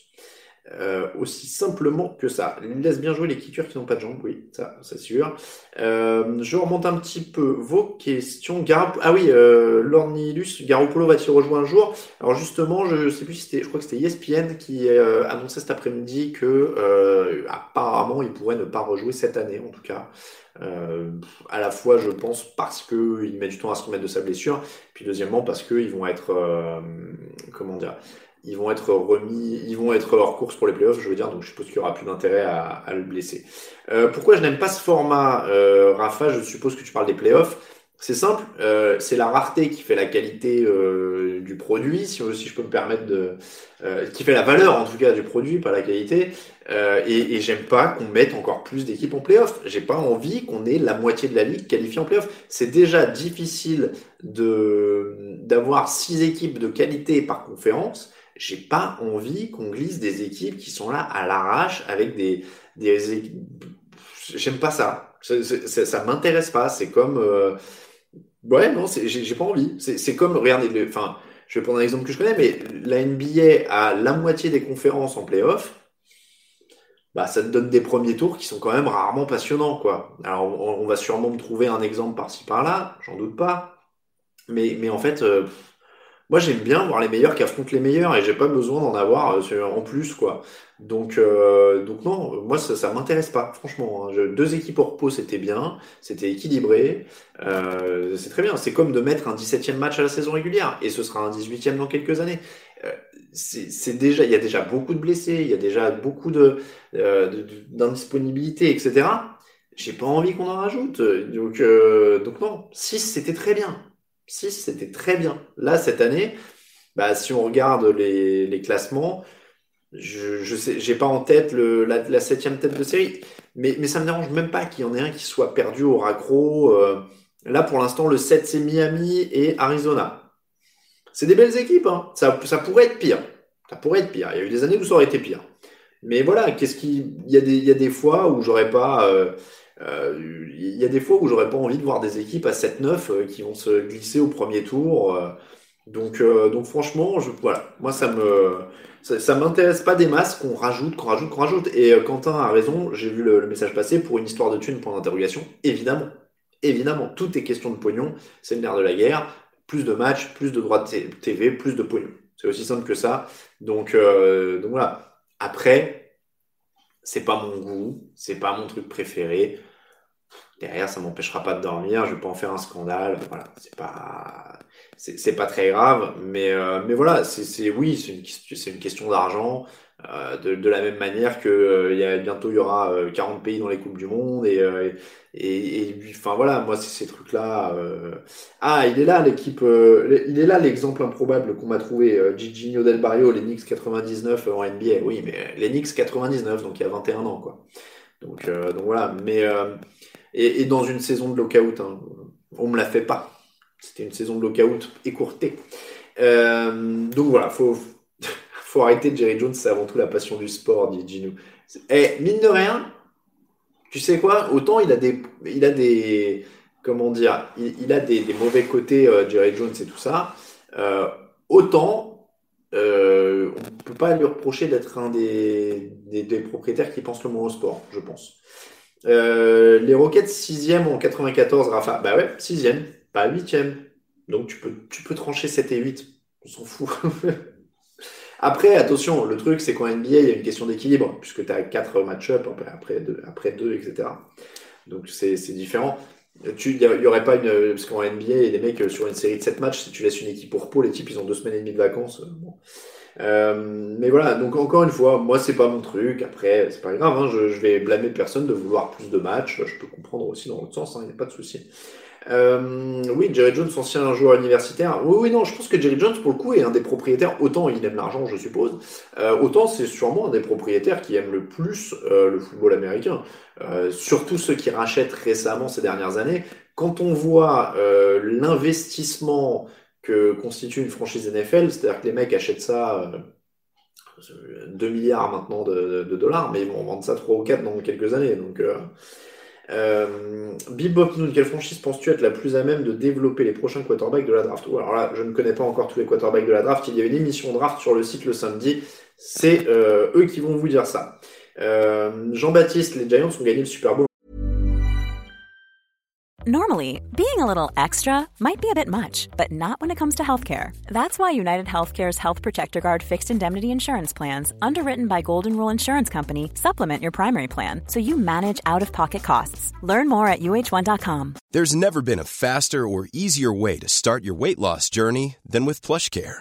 Euh, aussi simplement que ça. Il laisse bien jouer les quittures qui n'ont pas de jambes, oui, ça, c'est sûr. Euh, je remonte un petit peu vos questions. ah oui, euh, Lornilus, Garoppolo va-t-il rejoindre un jour? Alors justement, je sais plus si c'était, je crois que c'était ESPN qui euh, annonçait cet après-midi que euh, apparemment il pourrait ne pas rejouer cette année, en tout cas. à la fois, je pense parce que il met du temps à se remettre de sa blessure, puis deuxièmement parce qu'ils vont être, comment dire, ils vont être remis, ils vont être hors course pour les playoffs, je veux dire, donc je suppose qu'il y aura plus d'intérêt à, à, le blesser. Euh, pourquoi je n'aime pas ce format, euh, Rafa? Je suppose que tu parles des playoffs. C'est simple, euh, c'est la rareté qui fait la qualité euh, du produit, si, si, je peux me permettre de, euh, qui fait la valeur en tout cas du produit, pas la qualité. Euh, et, et j'aime pas qu'on mette encore plus d'équipes en playoff. J'ai pas envie qu'on ait la moitié de la ligue qualifiée en playoff. C'est déjà difficile de d'avoir six équipes de qualité par conférence j'ai pas envie qu'on glisse des équipes qui sont là à l'arrache avec des, des j'aime pas ça. Ça, ça, m'intéresse pas. C'est comme, euh... ouais, non, j'ai pas envie. C'est comme, regardez, enfin, je vais prendre un exemple que je connais, mais la NBA a la moitié des conférences en playoff. Bah, ça te donne des premiers tours qui sont quand même rarement passionnants, quoi. Alors, on, on va sûrement me trouver un exemple par-ci par-là, j'en doute pas. Mais, mais en fait, euh, moi, j'aime bien voir les meilleurs qui affrontent les meilleurs et j'ai pas besoin d'en avoir euh, en plus, quoi. Donc, euh, donc non, moi, ça, ça m'intéresse pas, franchement. Hein. deux équipes au repos, c'était bien, c'était équilibré, euh, c'est très bien. C'est comme de mettre un 17e match à la saison régulière et ce sera un 18e dans quelques années. c'est déjà, il y a déjà beaucoup de blessés, il y a déjà beaucoup de d'indisponibilité, etc. J'ai pas envie qu'on en rajoute. Donc, donc non, 6 c'était très bien. 6, c'était très bien. Là, cette année, bah, si on regarde les, classements, je, j'ai pas en tête la, septième tête de série, mais, ça me dérange même pas qu'il y en ait un qui soit perdu au raccro. Euh. là, pour l'instant, le 7, c'est Miami et Arizona. C'est des belles équipes, hein. ça, pourrait être pire. Ça pourrait être pire. Il y a eu des années où ça aurait été pire. Mais voilà, qu'est-ce qui, il y a des, fois où j'aurais pas, euh, il y a des fois où j'aurais pas envie de voir des équipes à 7-9 euh, qui vont se glisser au premier tour. Euh. donc, donc franchement, je, voilà, moi ça me ça, m'intéresse pas des masses qu'on rajoute, qu'on rajoute, qu'on rajoute. Et Quentin a raison, j'ai vu le, message passer pour une histoire de thune, point d'interrogation. Évidemment, évidemment, tout est question de pognon, c'est le nerf de la guerre. Plus de matchs, plus de droits de TV, plus de pognon. C'est aussi simple que ça. Donc, donc voilà. Après, c'est pas mon goût, c'est pas mon truc préféré derrière, ça m'empêchera pas de dormir, je vais pas en faire un scandale. Voilà, c'est pas, c'est pas très grave, mais, euh, mais voilà, c'est oui, c'est une, une, question d'argent. Euh, de, de, la même manière que euh, y a, bientôt il y aura 40 pays dans les coupes du monde et et, et enfin voilà moi c'est ces trucs là ah il est là l'équipe il est là l'exemple improbable qu'on m'a trouvé Gigi Del Barrio Knicks 99 en NBA oui mais Knicks 99 donc il y a 21 ans quoi donc donc voilà mais et, dans une saison de lockout hein, on me la fait pas c'était une saison de lockout écourtée. Euh, donc voilà, faut, faut arrêter. Jerry Jones, c'est avant tout la passion du sport, dit Gino. Et eh, mine de rien, tu sais quoi Autant il a des, il a des, comment dire, il, a des, mauvais côtés, euh, Jerry Jones et tout ça. Euh, autant on ne peut pas lui reprocher d'être un des, des, propriétaires qui pensent le moins au sport, je pense. Les Rockets 6e en 94, Rafa. Bah ouais, 6e pas huitième. Donc tu peux, tu peux trancher 7 et 8. On s'en fout. après, attention, le truc, c'est qu'en NBA, il y a une question d'équilibre, puisque tu as 4 match-up, après 2, après etc. Donc c'est différent. Il n'y aurait pas une. Parce qu'en NBA, les mecs, sur une série de 7 matchs, si tu laisses une équipe au repos, les types, ils ont 2 semaines et demie de vacances. Euh, mais voilà, donc encore une fois, moi c'est pas mon truc. Après, c'est pas grave, hein, je, vais blâmer personne de vouloir plus de matchs. Je peux comprendre aussi dans l'autre sens, il hein, n'y a pas de souci. Euh, oui, Jerry Jones, ancien joueur universitaire. Oui, oui, non, je pense que Jerry Jones, pour le coup, est un des propriétaires. Autant il aime l'argent, je suppose. Euh, autant c'est sûrement un des propriétaires qui aime le plus euh, le football américain. Euh, surtout ceux qui rachètent récemment ces dernières années. Quand on voit euh, l'investissement que constitue une franchise NFL, c'est-à-dire que les mecs achètent ça 2 milliards maintenant de, dollars, mais ils vont vendre ça 3 ou 4 dans quelques années. Donc. Euh, Bebop Noon, quelle franchise penses-tu être la plus à même de développer les prochains quarterbacks de la draft? Alors là, je ne connais pas encore tous les quarterbacks de la draft. Il y a une émission draft sur le site le samedi. C'est euh, eux qui vont vous dire ça. Euh, Jean-Baptiste, les Giants ont gagné le Super Bowl Normally, being a little extra might be a bit much, but not when it comes to healthcare. That's why United Healthcare's Health Protector Guard fixed indemnity insurance plans, underwritten by Golden Rule Insurance Company, supplement your primary plan so you manage out of pocket costs. Learn more at uh1.com. There's never been a faster or easier way to start your weight loss journey than with PlushCare.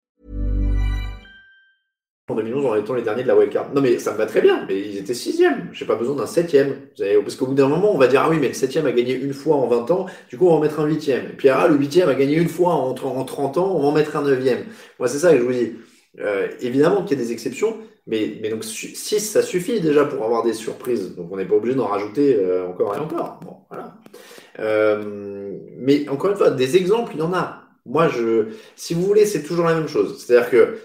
En 2011 en étant les derniers de la wildcard. Non mais ça me va très bien, mais ils étaient sixième. J'ai pas besoin d'un septième. Parce qu'au bout d'un moment, on va dire ah oui, mais le septième a gagné une fois en 20 ans, du coup on va en mettre un huitième. Et puis ah le huitième a gagné une fois en, en 30 ans, on va en mettre un neuvième. Moi c'est ça que je vous dis. Euh, évidemment qu'il y a des exceptions, mais, mais donc 6 ça suffit déjà pour avoir des surprises. Donc on n'est pas obligé d'en rajouter euh, encore et encore. Bon, voilà. Euh, mais encore une fois, des exemples, il y en a. Moi, je, si vous voulez, c'est toujours la même chose. C'est-à-dire que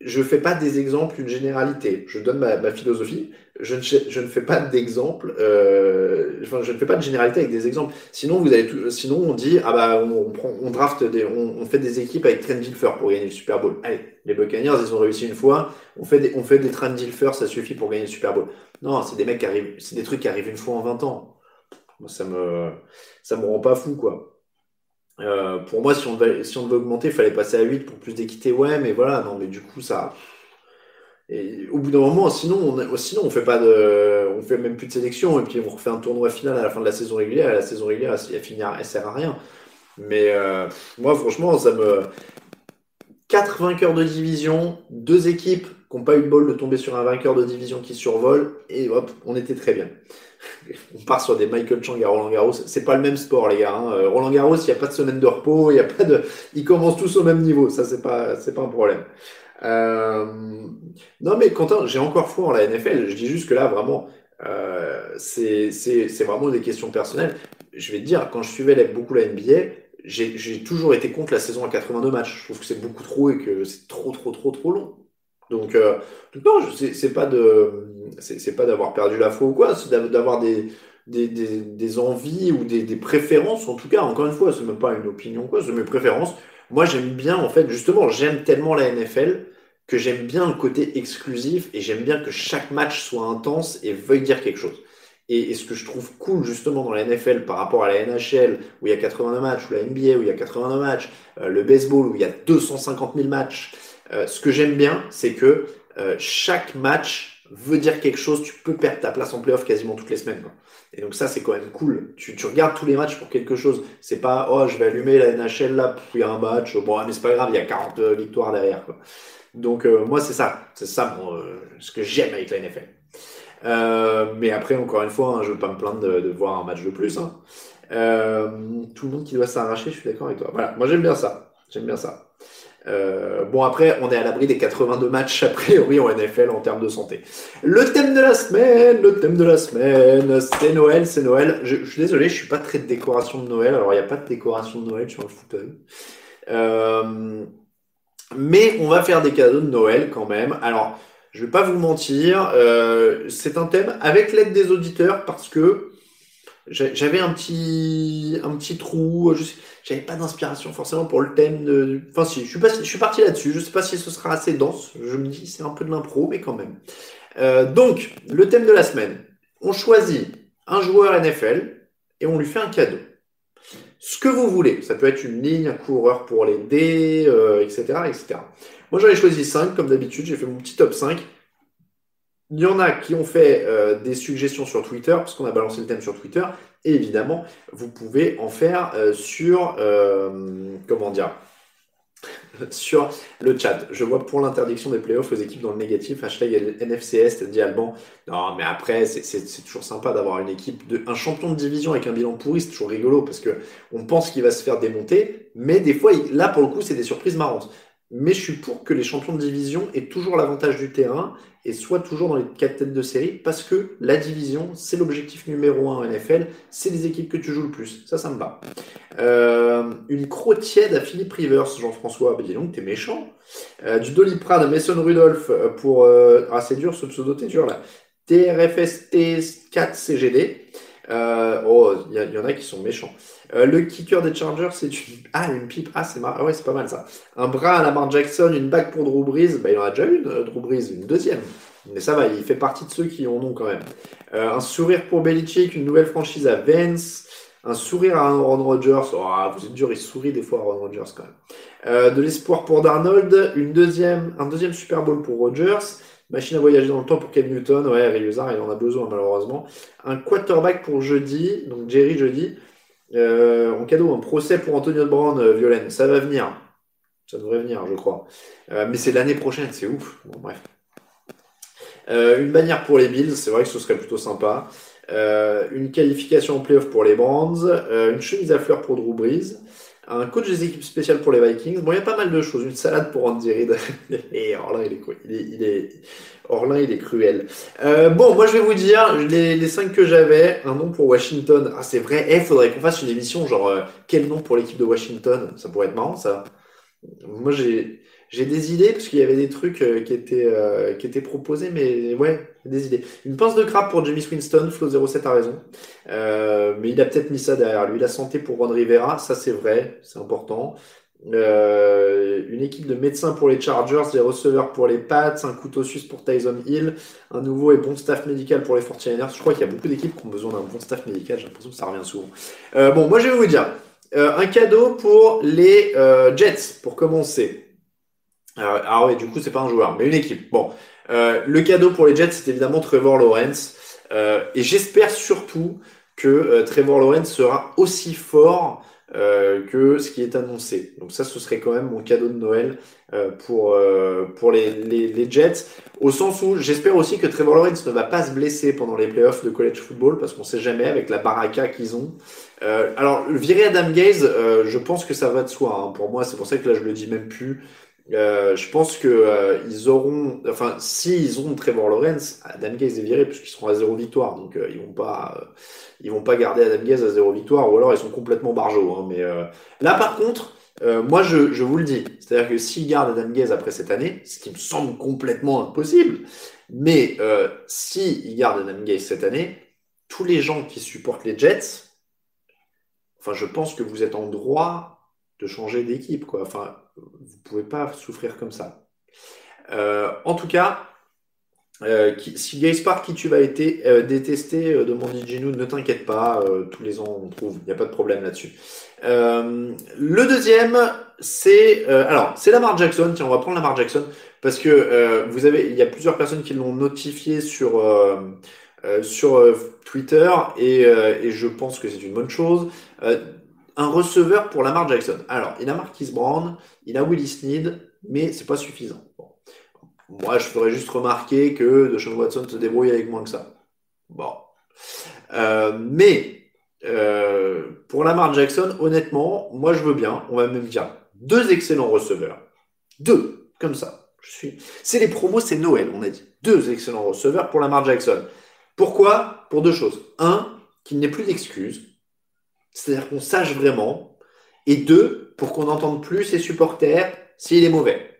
je fais pas des exemples, une généralité. Je donne ma, ma philosophie. Je ne, je ne fais pas d'exemples. Euh, enfin, je ne fais pas de généralité avec des exemples. Sinon, vous allez tout, sinon on dit ah bah on, prend, on draft des, on, on, fait des équipes avec Trent Dilfer pour gagner le Super Bowl. Allez, les Buccaneers ils ont réussi une fois. On fait des, on fait des Trent Dilfer, ça suffit pour gagner le Super Bowl. Non, c'est des mecs qui arrivent, c'est des trucs qui arrivent une fois en 20 ans. Moi, ça me, ça me rend pas fou quoi. Euh, pour moi, si on, devait, augmenter, il fallait passer à 8 pour plus d'équité. Ouais, mais voilà, non, mais du coup, ça. Au bout d'un moment, sinon, on, sinon, on fait pas de, on fait même plus de sélection et puis on refait un tournoi final à la fin de la saison régulière. Et la saison régulière, elle, finit, elle sert à rien. Mais euh, moi, franchement, ça me. Quatre vainqueurs de division, deux équipes qui n'ont pas eu le bol de tomber sur un vainqueur de division qui survole, et hop, on était très bien on part sur des Michael Chang à Roland Garros. C'est pas le même sport, les gars. Hein. Euh, Roland Garros, il n'y a pas de semaine de repos, il y a pas de, ils commencent tous au même niveau. Ça, c'est pas, c'est pas un problème. Euh... Non, mais Quentin, j'ai encore foi en la NFL. Je dis juste que là, vraiment, euh, c'est, c'est, c'est vraiment des questions personnelles. Je vais te dire, quand je suivais beaucoup la NBA, j'ai, j'ai toujours été contre la saison à 82 matchs. Je trouve que c'est beaucoup trop et que c'est trop, trop, trop, trop long. Donc, euh, non, c'est pas de, c'est pas d'avoir perdu la foi ou quoi, c'est d'avoir des, des, des, envies ou des, des, préférences, en tout cas, encore une fois, c'est même pas une opinion, quoi, c'est mes préférences. Moi, j'aime bien, en fait, justement, j'aime tellement la NFL que j'aime bien le côté exclusif et j'aime bien que chaque match soit intense et veuille dire quelque chose. Et, ce que je trouve cool justement dans la NFL par rapport à la NHL où il y a 89 matchs, ou la NBA où il y a 89 matchs, euh, le baseball où il y a 250 000 matchs, euh, ce que j'aime bien, c'est que euh, chaque match veut dire quelque chose. Tu peux perdre ta place en playoff quasiment toutes les semaines. Et donc ça, c'est quand même cool. Tu, tu, regardes tous les matchs pour quelque chose. C'est pas, oh, je vais allumer la NHL là, il y a un match. Bon, mais c'est pas grave, il y a 40 victoires derrière. Quoi. Donc moi, c'est ça. C'est ça ce que j'aime avec la NFL. Euh, mais après, encore une fois, hein, je veux pas me plaindre de, voir un match de plus. Hein. Euh, tout le monde qui doit s'arracher, je suis d'accord avec toi. Voilà, moi j'aime bien ça. J'aime bien ça. Euh, bon, après, on est à l'abri des 82 matchs a priori en NFL en termes de santé. Le thème de la semaine, le thème de la semaine, c'est Noël, c'est Noël. Je, suis désolé, je suis pas très de décoration de Noël. Alors, il n'y a pas de décoration de Noël sur le fauteuil. Euh, mais on va faire des cadeaux de Noël quand même. Alors, je vais pas vous mentir, euh, c'est un thème avec l'aide des auditeurs parce que j'avais un petit un petit trou, j'avais pas d'inspiration forcément pour le thème. Enfin si, je suis je parti là-dessus. Je sais pas si ce sera assez dense. Je me dis c'est un peu de l'impro, mais quand même. Euh, donc le thème de la semaine, on choisit un joueur NFL et on lui fait un cadeau. Ce que vous voulez, ça peut être une ligne, un coureur pour l'aider, euh, etc., etc. Moi, j'en ai choisi 5, comme d'habitude. J'ai fait mon petit top 5. Il y en a qui ont fait euh, des suggestions sur Twitter, parce qu'on a balancé le thème sur Twitter. Et évidemment, vous pouvez en faire euh, sur, euh, comment dire, sur le chat. Je vois pour l'interdiction des playoffs aux équipes dans le négatif, hashtag NFCS, dit Alban. Non, mais après, c'est toujours sympa d'avoir une équipe, de, un champion de division avec un bilan pourri, c'est toujours rigolo parce que on pense qu'il va se faire démonter, mais des fois, là, pour le coup, c'est des surprises marrantes mais je suis pour que les champions de division aient toujours l'avantage du terrain et soient toujours dans les quatre têtes de série parce que la division, c'est l'objectif numéro un en NFL, c'est les équipes que tu joues le plus. Ça, ça me va. Euh, une crotte tiède à Philippe Rivers, Jean-François. Bah, dis donc, t'es méchant. Euh, du Doliprane à Mason Rudolph euh, pour. Euh, ah, c'est dur ce pseudo, t'es dur là. TRFST 4 CGD. Euh, oh, il y, en a qui sont méchants. Euh, le kicker des Chargers, c'est une... Ah, une pipe. Ah, c'est ah ouais, c'est pas mal ça. Un bras à Lamar Jackson, une bague pour Drew Brees. Bah, il en a déjà une, euh, Drew Brees, une deuxième. Mais ça va, il fait partie de ceux qui en ont quand même. Un sourire pour Belichick, une nouvelle franchise à Vance. Un sourire à Aaron Rodgers. Oh, vous êtes dur, il sourit des fois à Aaron Rodgers quand même. De l'espoir pour Darnold. Une deuxième, un deuxième Super Bowl pour Rodgers. Machine à voyager dans le temps pour Cam Newton. Ouais, Ryuzar, il en a besoin malheureusement. Un quarterback pour jeudi. Donc Jerry jeudi. Euh, en cadeau, un procès pour Antonio Brown, euh, Violaine. Ça va venir. Ça devrait venir, je crois. Euh, mais c'est l'année prochaine, c'est ouf. Bon, bref. Euh, une bannière pour les Bills, c'est vrai que ce serait plutôt sympa. Une qualification en playoff pour les Brands. une chemise à fleurs pour Drew Brees un coach des équipes spéciales pour les Vikings. Bon, il y a pas mal de choses. Une salade pour Andy Reid. Et Orlin, il est, cruel. Euh, bon, moi, je vais vous dire les, les cinq que j'avais. Un nom pour Washington. Ah, c'est vrai. Eh, faudrait qu'on fasse une émission genre euh, quel nom pour l'équipe de Washington? Ça pourrait être marrant, ça. Moi, j'ai j'ai des idées parce qu'il y avait des trucs euh, qui étaient euh, qui étaient proposés, mais ouais, des idées. Une pince de crabe pour Jamie Winston, Flo 07 a raison, euh, mais il a peut-être mis ça derrière lui. La santé pour Ron Rivera, ça c'est vrai, c'est important. Euh, une équipe de médecins pour les Chargers, des receveurs pour les Pats, un couteau suisse pour Tyson Hill, un nouveau et bon staff médical pour les 49ers. Je crois qu'il y a beaucoup d'équipes qui ont besoin d'un bon staff médical, j'ai l'impression que ça revient souvent. Euh, bon, moi je vais vous dire, un cadeau pour les Jets, pour commencer. Euh, ah ouais, du coup, c'est pas un joueur, mais une équipe. Bon, euh, le cadeau pour les Jets, c'est évidemment Trevor Lawrence. Euh, et j'espère surtout que Trevor Lawrence sera aussi fort que ce qui est annoncé. Donc ça, ce serait quand même mon cadeau de Noël pour pour les, les, les, Jets, au sens où j'espère aussi que Trevor Lawrence ne va pas se blesser pendant les playoffs de college football, parce qu'on sait jamais avec la baraka qu'ils ont. alors, virer Adam Gaze, je pense que ça va de soi. Hein. Pour moi, c'est pour ça que là, je le dis même plus. Euh, je pense que euh, ils auront, enfin, si ils ont Trevor Lawrence, Adam Gaze est viré puisqu'ils seront à zéro victoire, donc euh, ils vont pas, ils vont pas garder Adam Gaze à zéro victoire, ou alors ils sont complètement barjots. Hein, mais là, par contre, moi, je, vous le dis, c'est-à-dire que s'ils gardent Adam Gaze après cette année, ce qui me semble complètement impossible, mais si ils gardent Adam Gaze cette année, tous les gens qui supportent les Jets, enfin, je pense que vous êtes en droit de changer d'équipe, quoi. Enfin, vous pouvez pas souffrir comme ça. Euh, en tout cas, euh, si Gaze Park qui tu vas être euh, détesté de mon Ginu, ne t'inquiète pas, tous les ans on trouve, il n'y a pas de problème là-dessus. le deuxième, c'est alors c'est Lamar Jackson. Tiens, on va prendre Lamar Jackson parce que vous avez, il y a plusieurs personnes qui l'ont notifié sur sur Twitter et, et, je pense que c'est une bonne chose. un receveur pour Lamar Jackson. Alors, il a Marquis Brown, il a Willis Snead, mais c'est pas suffisant. Moi, je ferais juste remarquer que Deshaun Watson se débrouille avec moins que ça. Bon. Euh, mais euh, pour Lamar Jackson, honnêtement, moi je veux bien. On va même dire deux excellents receveurs. Deux, comme ça. Je suis. C'est les promos, c'est Noël, on a dit. Deux excellents receveurs pour Lamar Jackson. Pourquoi? Pour deux choses. Un, qu'il n'ait plus d'excuses. C'est-à-dire qu'on sache vraiment. Et deux, pour qu'on n'entende plus ses supporters s'il est mauvais.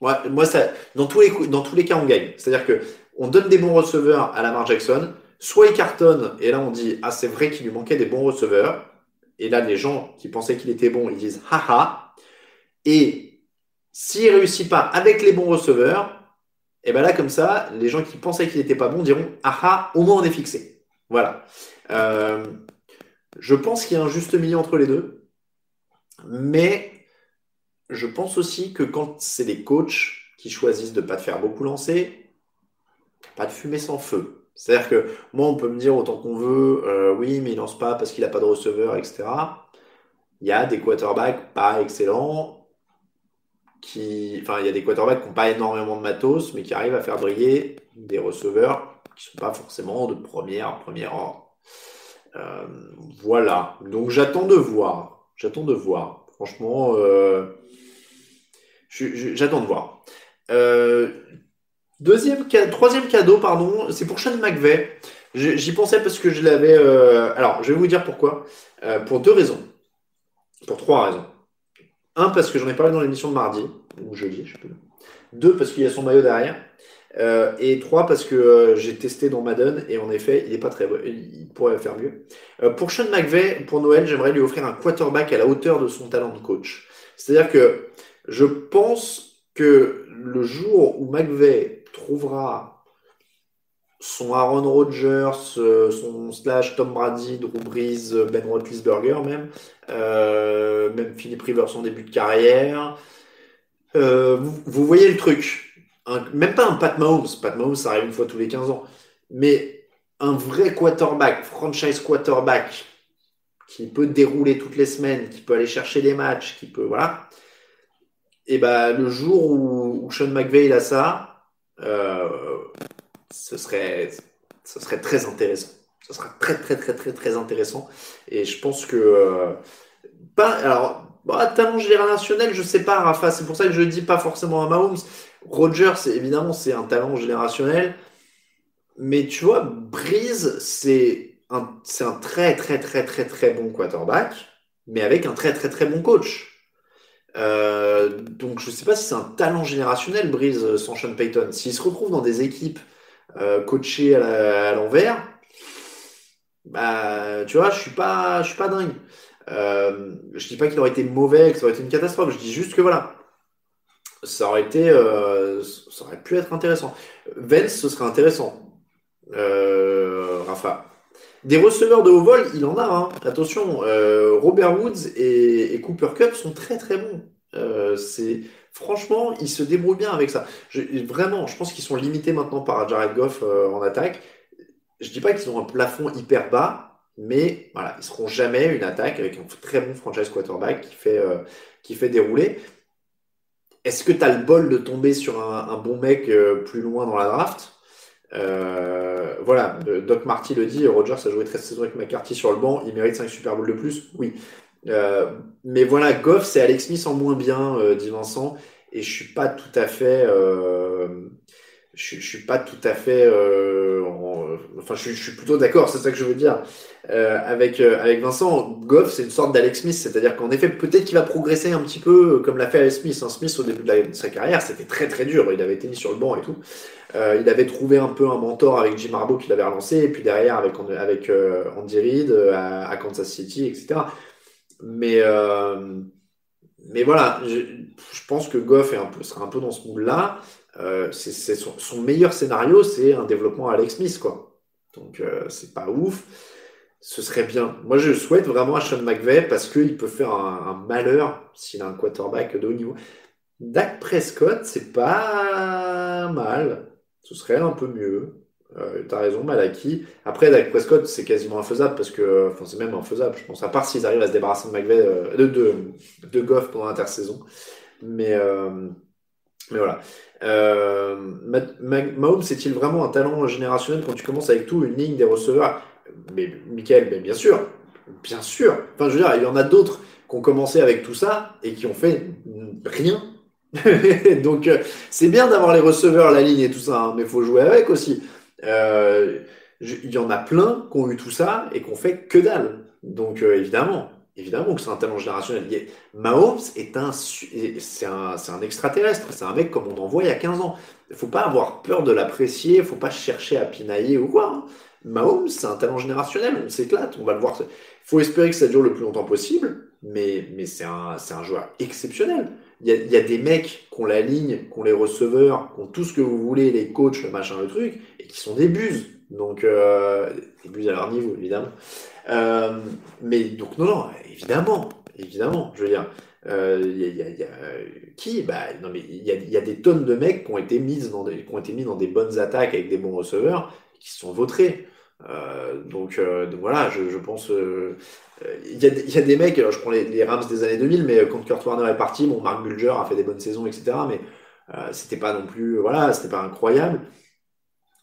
Moi, moi ça, dans, tous les, dans tous les cas, on gagne. C'est-à-dire que on donne des bons receveurs à Lamar Jackson, soit il cartonne, et là on dit Ah, c'est vrai qu'il lui manquait des bons receveurs. Et là, les gens qui pensaient qu'il était bon, ils disent Haha. Et s'il réussit pas avec les bons receveurs, et ben là, comme ça, les gens qui pensaient qu'il n'était pas bon diront Ah au moins on est fixé. Voilà. Euh, je pense qu'il y a un juste milieu entre les deux. Mais je pense aussi que quand c'est les coachs qui choisissent de ne pas te faire beaucoup lancer, pas de fumée sans feu. C'est-à-dire que moi, on peut me dire autant qu'on veut, euh, oui, mais il lance pas parce qu'il n'a pas de receveur, etc. Il y a des quarterbacks pas excellents, qui, enfin, il y a des quarterbacks qui n'ont pas énormément de matos, mais qui arrivent à faire briller des receveurs qui ne sont pas forcément de première, première ordre. Euh, voilà. Donc j'attends de voir. J'attends de voir. Franchement, euh, J'attends de voir. Euh, deuxième, troisième cadeau, pardon, c'est pour Sean McVeigh. J'y pensais parce que je l'avais. Euh, alors, je vais vous dire pourquoi. Pour deux raisons. Pour trois raisons. Un, parce que j'en ai parlé dans l'émission de mardi, ou jeudi, je sais plus. Deux, parce qu'il y a son maillot derrière. Et trois, parce que j'ai testé dans Madden et en effet, il est pas très Il pourrait faire mieux. pour Sean McVeigh, pour Noël, j'aimerais lui offrir un quarterback à la hauteur de son talent de coach. C'est-à-dire que je pense que le jour où McVeigh trouvera son Aaron Rodgers, euh, son slash Tom Brady, Drew Brees, Ben Roethlisberger même, euh, même Philippe Rivers en début de carrière, euh, vous, voyez le truc. Même pas un Pat Mahomes, Pat Mahomes ça arrive une fois tous les 15 ans, mais un vrai quarterback, franchise quarterback, qui peut dérouler toutes les semaines, qui peut aller chercher des matchs, qui peut, voilà, et bah, le jour où, Sean McVeigh a ça, euh, ce, serait, ce serait très intéressant. Ce sera très, très, très, très, très intéressant. Et je pense que. Euh, pas, alors, bah, talent générationnel, je sais pas, Rafa. C'est pour ça que je dis pas forcément à Mahomes. Roger, c'est évidemment, c'est un talent générationnel. Mais tu vois, Breeze, c'est un, très, très, très, très, très bon quarterback, mais avec un très, très, très bon coach. Euh, donc je ne sais pas si c'est un talent générationnel, Breeze, euh, sans Sean Payton. S'il se retrouve dans des équipes euh, coachées à l'envers, bah, tu vois, je suis pas, suis pas dingue. Je dis pas qu'il aurait été mauvais, que ça aurait été une catastrophe. Je dis juste que voilà, ça aurait été, ça aurait pu être intéressant. Vence, ce serait intéressant. Rafa. Des receveurs de haut vol, il en a. Hein. Attention, euh, Robert Woods et, Cooper Cup sont très très bons. Euh, c'est franchement, ils se débrouillent bien avec ça. vraiment, je pense qu'ils sont limités maintenant par Jared Goff euh, en attaque. Je dis pas qu'ils ont un plafond hyper bas, mais voilà, ils seront jamais une attaque avec un très bon franchise quarterback qui fait qui fait dérouler. Est-ce que tu as le bol de tomber sur un bon mec plus loin dans la draft? Euh, voilà, Doc Marty le dit, Rogers a joué 13 saisons avec McCarthy sur le banc, il mérite 5 Super Bowls de plus, oui. Euh, mais voilà, Goff, c'est Alex Smith en moins bien, euh, dit Vincent, et je suis pas tout à fait, je, je suis pas tout à fait, euh, enfin, je, suis plutôt d'accord, c'est ça que je veux dire. Euh, avec euh, avec Vincent, Goff, c'est une sorte d'Alex Smith, c'est-à-dire qu'en effet, peut-être qu'il va progresser un petit peu comme l'a fait Alex Smith. Hein. Smith au début de, sa carrière, c'était très très dur. Il avait été mis sur le banc et tout. Euh, il avait trouvé un peu un mentor avec Jim Harbaugh qui l'avait relancé, et puis derrière avec avec Andy Reid à, à, Kansas City, etc. Mais mais voilà, je, je, pense que Goff est un peu, sera un peu dans ce moule-là. Euh, son, son, meilleur scénario, c'est un développement à Alex Smith, quoi. Donc euh, c'est pas ouf. Ce serait bien. Moi, je souhaite vraiment à Sean McVay parce qu'il peut faire un, un malheur s'il a un quarterback de haut niveau. Dak Prescott, c'est pas mal. Ce serait un peu mieux. Euh, T'as raison, Malaki. Après, Dak Prescott, c'est quasiment infaisable parce que, enfin, c'est même infaisable, je pense. À part s'ils arrivent à se débarrasser de McVay, euh, de, de, de Goff pendant l'intersaison. Mais, euh, mais voilà. Euh, Mahomes est-il vraiment un talent générationnel quand tu commences avec tout, une ligne des receveurs? Mais Michael, bien sûr, bien sûr. Enfin, je veux dire, il y en a d'autres qui ont commencé avec tout ça et qui ont fait rien. Donc, euh, c'est bien d'avoir les receveurs, la ligne et tout ça, hein, mais il faut jouer avec aussi. Euh, il y en a plein qui ont eu tout ça et qui ont fait que dalle. Donc, euh, évidemment, évidemment que c'est un talent générationnel. Mahomes est un, c'est un, un extraterrestre. C'est un mec comme on en voit il y a 15 ans. Il faut pas avoir peur de l'apprécier. Il faut pas chercher à pinailler ou quoi. Hein. Mahomes, c'est un talent générationnel. On s'éclate. On va le voir. Il faut espérer que ça dure le plus longtemps possible. Mais, mais c'est un, c'est un joueur exceptionnel. Il y, a, il y a des mecs qui ont la ligne, qui ont les receveurs, qui ont tout ce que vous voulez, les coachs, le machin, le truc, et qui sont des buses. Donc, euh, des buses à leur niveau, évidemment. Euh, mais donc, non, non, évidemment, évidemment, je veux dire. Euh, y a, y a, y a, qui bah, non, mais il y a, des tonnes de mecs qui ont été mis dans des, qui ont été mis dans des bonnes attaques avec des bons receveurs qui se sont vautrés. Euh, donc, euh, donc, voilà, je, pense. Il y, a, y a des mecs, alors je prends les, les, Rams des années 2000, mais quand Kurt Warner est parti, bon, Mark Bulger a fait des bonnes saisons, etc. Mais c'était pas non plus, voilà, c'était pas incroyable.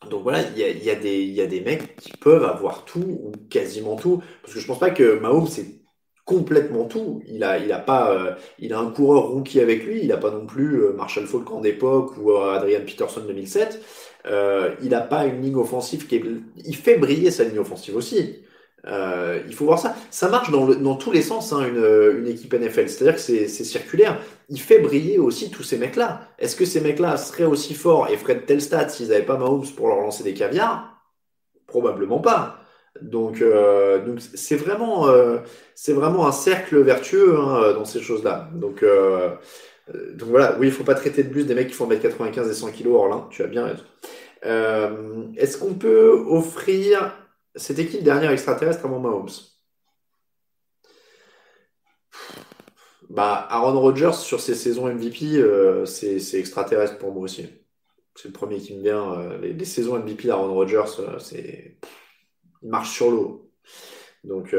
Donc voilà, il y a, y, a des, y a des mecs qui peuvent avoir tout ou quasiment tout. Parce que je pense pas que Mahomes c'est complètement tout. Il a, il a pas, euh, il a un coureur rookie avec lui. Il a pas non plus euh, Marshall Falk en d'époque ou euh, Adrian Peterson 2007. Euh, il a pas une ligne offensive qui est, il fait briller sa ligne offensive aussi. Euh, il faut voir ça. Ça marche dans, tous les sens, hein, une, une, équipe NFL. C'est-à-dire que c'est circulaire. Il fait briller aussi tous ces mecs-là. Est-ce que ces mecs-là seraient aussi forts et feraient de telles stats s'ils n'avaient pas Mahomes pour leur lancer des caviars? Probablement pas. Donc, euh, c'est vraiment, euh, un cercle vertueux hein, dans ces choses-là. Donc, euh, voilà. Oui, il faut pas traiter de bus des mecs qui font 95 et 100 kg hors là. Tu as bien raison. Euh, est-ce qu'on peut offrir c'était qui le dernier extraterrestre avant Mahomes Bah, Aaron Rodgers sur ses saisons MVP, euh, c'est extraterrestre pour moi aussi. C'est le premier qui me vient. Euh, les, saisons MVP d'Aaron Rodgers, euh, c'est. Il marche sur l'eau. Donc,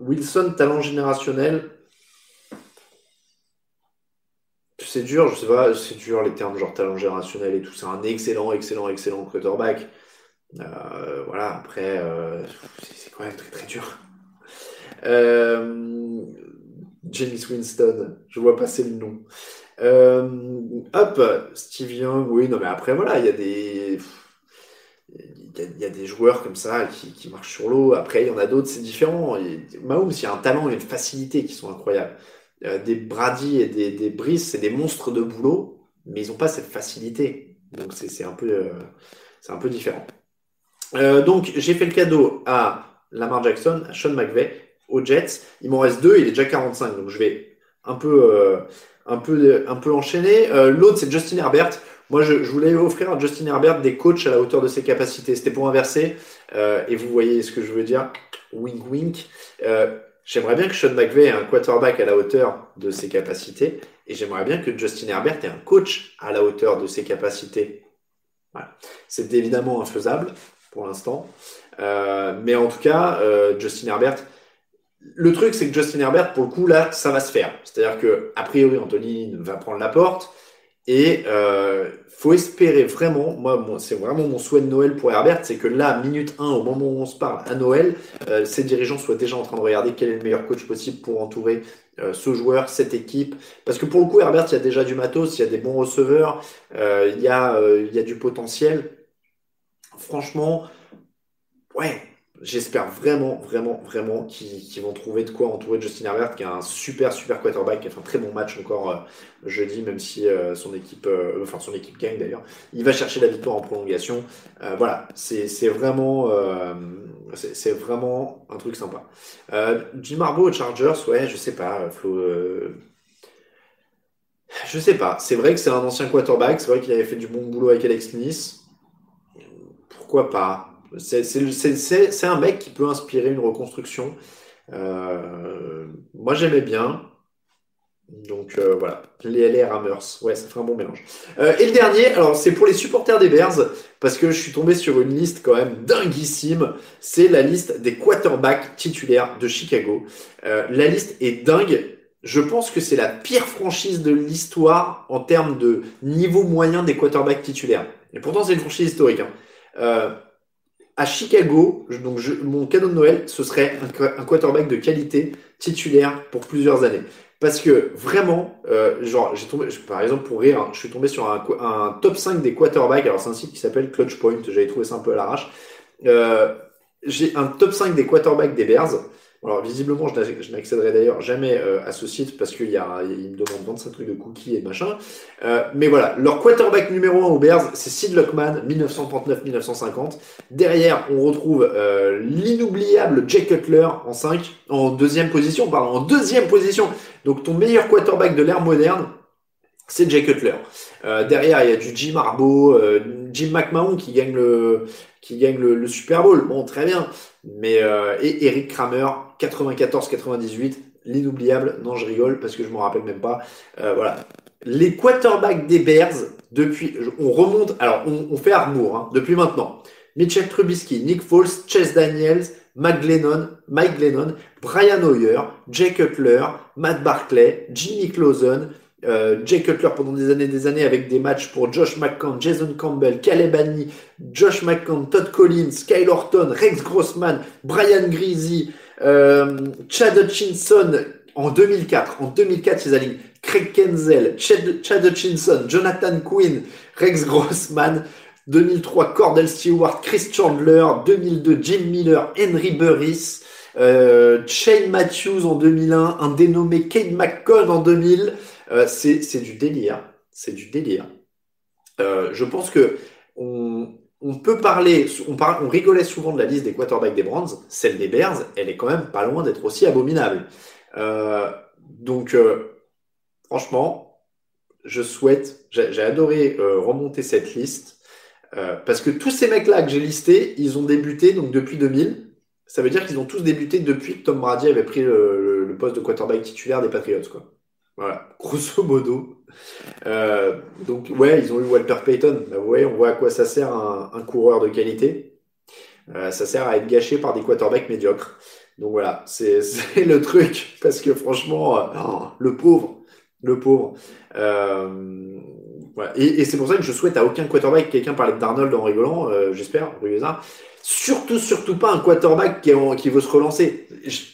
Wilson, talent générationnel. C'est dur, je sais pas, c'est dur les termes genre talent générationnel et tout. C'est un excellent, excellent, excellent quarterback. Euh, voilà, après, euh, c'est quand même très très dur. Euh, James Winston, je vois passer le nom. Euh, hop, Steve Young, oui, non mais après voilà, il y a des. Il y, a, des joueurs comme ça qui, qui marchent sur l'eau. Après, il y en a d'autres, c'est différent. Mahomes, il y a un talent et une facilité qui sont incroyables. Des Brady et des, des Brice, c'est des monstres de boulot, mais ils n'ont pas cette facilité. Donc c'est un un peu différent. Euh, donc, j'ai fait le cadeau à Lamar Jackson, à Sean McVay, aux Jets. Il m'en reste deux, il est déjà 45, donc je vais un peu, euh, un peu, un peu enchaîner. Euh, L'autre, c'est Justin Herbert. Moi, je, voulais offrir à Justin Herbert des coachs à la hauteur de ses capacités. C'était pour inverser. Et vous voyez ce que je veux dire. Wink, wink. J'aimerais bien que Sean McVay ait un quarterback à la hauteur de ses capacités. Et j'aimerais bien que Justin Herbert ait un coach à la hauteur de ses capacités. Voilà. C'est évidemment infaisable pour l'instant. Euh, mais en tout cas, euh, Justin Herbert, le truc, c'est que Justin Herbert, pour le coup, là, ça va se faire. C'est-à-dire que, a priori, Anthony va prendre la porte. Et euh, faut espérer vraiment, moi, c'est vraiment mon souhait de Noël pour Herbert, c'est que là, minute 1, au moment où on se parle, à Noël, euh, ces dirigeants soient déjà en train de regarder quel est le meilleur coach possible pour entourer euh, ce joueur, cette équipe. Parce que pour le coup, Herbert, il y a déjà du matos, il y a des bons receveurs, il y a du potentiel. Franchement, ouais, j'espère vraiment, vraiment, vraiment qu'ils vont trouver de quoi entourer Justin Herbert, qui a un super, super quarterback, qui a fait un très bon match encore euh, jeudi, même si euh, son équipe, euh, enfin son équipe gagne d'ailleurs. Il va chercher la victoire en prolongation. voilà, c'est vraiment, c'est vraiment un truc sympa. Jim Harbaugh aux Chargers, ouais, je sais pas, Flo. je sais pas. C'est vrai que c'est un ancien quarterback. C'est vrai qu'il avait fait du bon boulot avec Alex Smith. Pourquoi pas c'est un mec qui peut inspirer une reconstruction. Euh, moi, j'aimais bien. Donc euh, voilà, les LR Hammers, ouais, ça fait un bon mélange. Euh, et le dernier, alors c'est pour les supporters des Bears, parce que je suis tombé sur une liste quand même dinguissime. C'est la liste des quarterbacks titulaires de Chicago. la liste est dingue. Je pense que c'est la pire franchise de l'histoire en termes de niveau moyen des quarterbacks titulaires. Et pourtant, c'est une franchise historique. Hein à Chicago, donc mon cadeau de Noël, ce serait un, quarterback de qualité titulaire pour plusieurs années. Parce que vraiment, euh, genre, j'ai tombé, par exemple, pour rire, je suis tombé sur un, top 5 des quarterbacks. Alors, c'est un site qui s'appelle Clutch Point. J'avais trouvé ça un peu à l'arrache. Euh, j'ai un top 5 des quarterbacks des Bears. Alors, visiblement, je n'accéderai d'ailleurs jamais euh, à ce site parce qu'il y a, il me demande 25 trucs de cookies et machin. Euh, mais voilà, leur quarterback numéro 1 au Bears, c'est Sid Luckman, 1939-1950. Derrière, on retrouve euh, l'inoubliable Jay Cutler en 5, en deuxième position, pardon, en deuxième position. Donc, ton meilleur quarterback de l'ère moderne, c'est Jay Cutler. Euh, derrière, il y a du Jim Harbaugh, euh, Jim McMahon qui gagne le qui gagne le, Super Bowl. Bon, très bien. Mais euh, et Eric Kramer, 94-98, l'inoubliable. Non, je rigole parce que je m'en rappelle même pas. voilà. Les quarterbacks des Bears depuis, on remonte. Alors, on, fait Armour hein, depuis maintenant. Mitchell Trubisky, Nick Foles, Chase Daniels, Mike Glennon, Mike Glennon, Brian Hoyer, Jay Cutler, Matt Barclay, Jimmy Clausen, euh, Jay Cutler pendant des années des années avec des matchs pour Josh McCann, Jason Campbell, Caleb Annie, Josh McCann, Todd Collins, Kyle Horton, Rex Grossman, Brian Greasy, euh, Chad Hutchinson en 2004. En 2004, ils alignent Craig Kenzel, Chad, Chad Hutchinson, Jonathan Quinn, Rex Grossman. 2003, Cordell Stewart, Chris Chandler. 2002, Jim Miller, Henry Burris. Euh, Shane Matthews en 2001, un dénommé Kate McCon en 2000. Euh, c'est du délire. C'est du délire. Euh, je pense que peut parler, on, on, rigolait souvent de la liste des quarterbacks des Browns, celle des Bears, elle est quand même pas loin d'être aussi abominable. Euh, donc, franchement, je souhaite, j'ai adoré remonter cette liste, parce que tous ces mecs-là que j'ai listés, ils ont débuté donc depuis 2000. Ça veut dire qu'ils ont tous débuté depuis que Tom Brady avait pris le, le poste de quarterback titulaire des Patriots. Quoi. Voilà, grosso modo. Euh, donc, ouais, ils ont eu Walter Payton. Bah, ouais, on voit à quoi ça sert un, coureur de qualité. Euh, ça sert à être gâché par des quarterbacks médiocres. Donc voilà, c'est le truc. Parce que franchement, euh, oh, le pauvre, le pauvre. Et, c'est pour ça que je souhaite à aucun quarterback, quelqu'un parler d'Arnold en rigolant, j'espère, Ruyeza, Surtout, surtout pas un quarterback qui, qui, veut se relancer.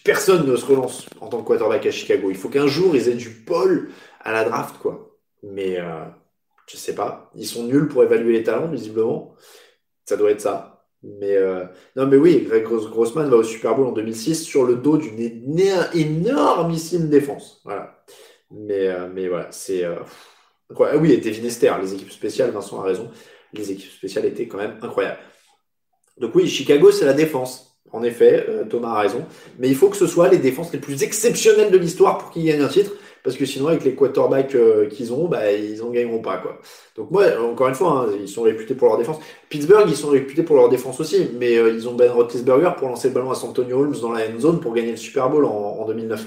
Personne ne se relance en tant que quarterback à Chicago. Il faut qu'un jour ils aient du Paul à la draft, quoi. Mais euh, je sais pas. Ils sont nuls pour évaluer les talents, visiblement. Ça doit être ça. Mais euh, non, mais oui, Greg Grossman va au Super Bowl en 2006 sur le dos d'une énormissime défense. Voilà. Mais, euh, mais voilà, c'est. Euh, ah oui, Devin Esther, les équipes spéciales, Vincent a raison. Les équipes spéciales étaient quand même incroyables. Donc oui, Chicago, c'est la défense. En effet, Thomas a raison. Mais il faut que ce soit les défenses les plus exceptionnelles de l'histoire pour qu'ils gagnent un titre. Parce que sinon, avec les quarterbacks euh, qu'ils ont, bah, ils en gagneront pas. Quoi. Donc moi, encore une fois, hein, ils sont réputés pour leur défense. Pittsburgh, ils sont réputés pour leur défense aussi. Mais euh, ils ont Ben Roethlisberger pour lancer le ballon à Santonio Holmes dans la end zone pour gagner le Super Bowl en, 2009.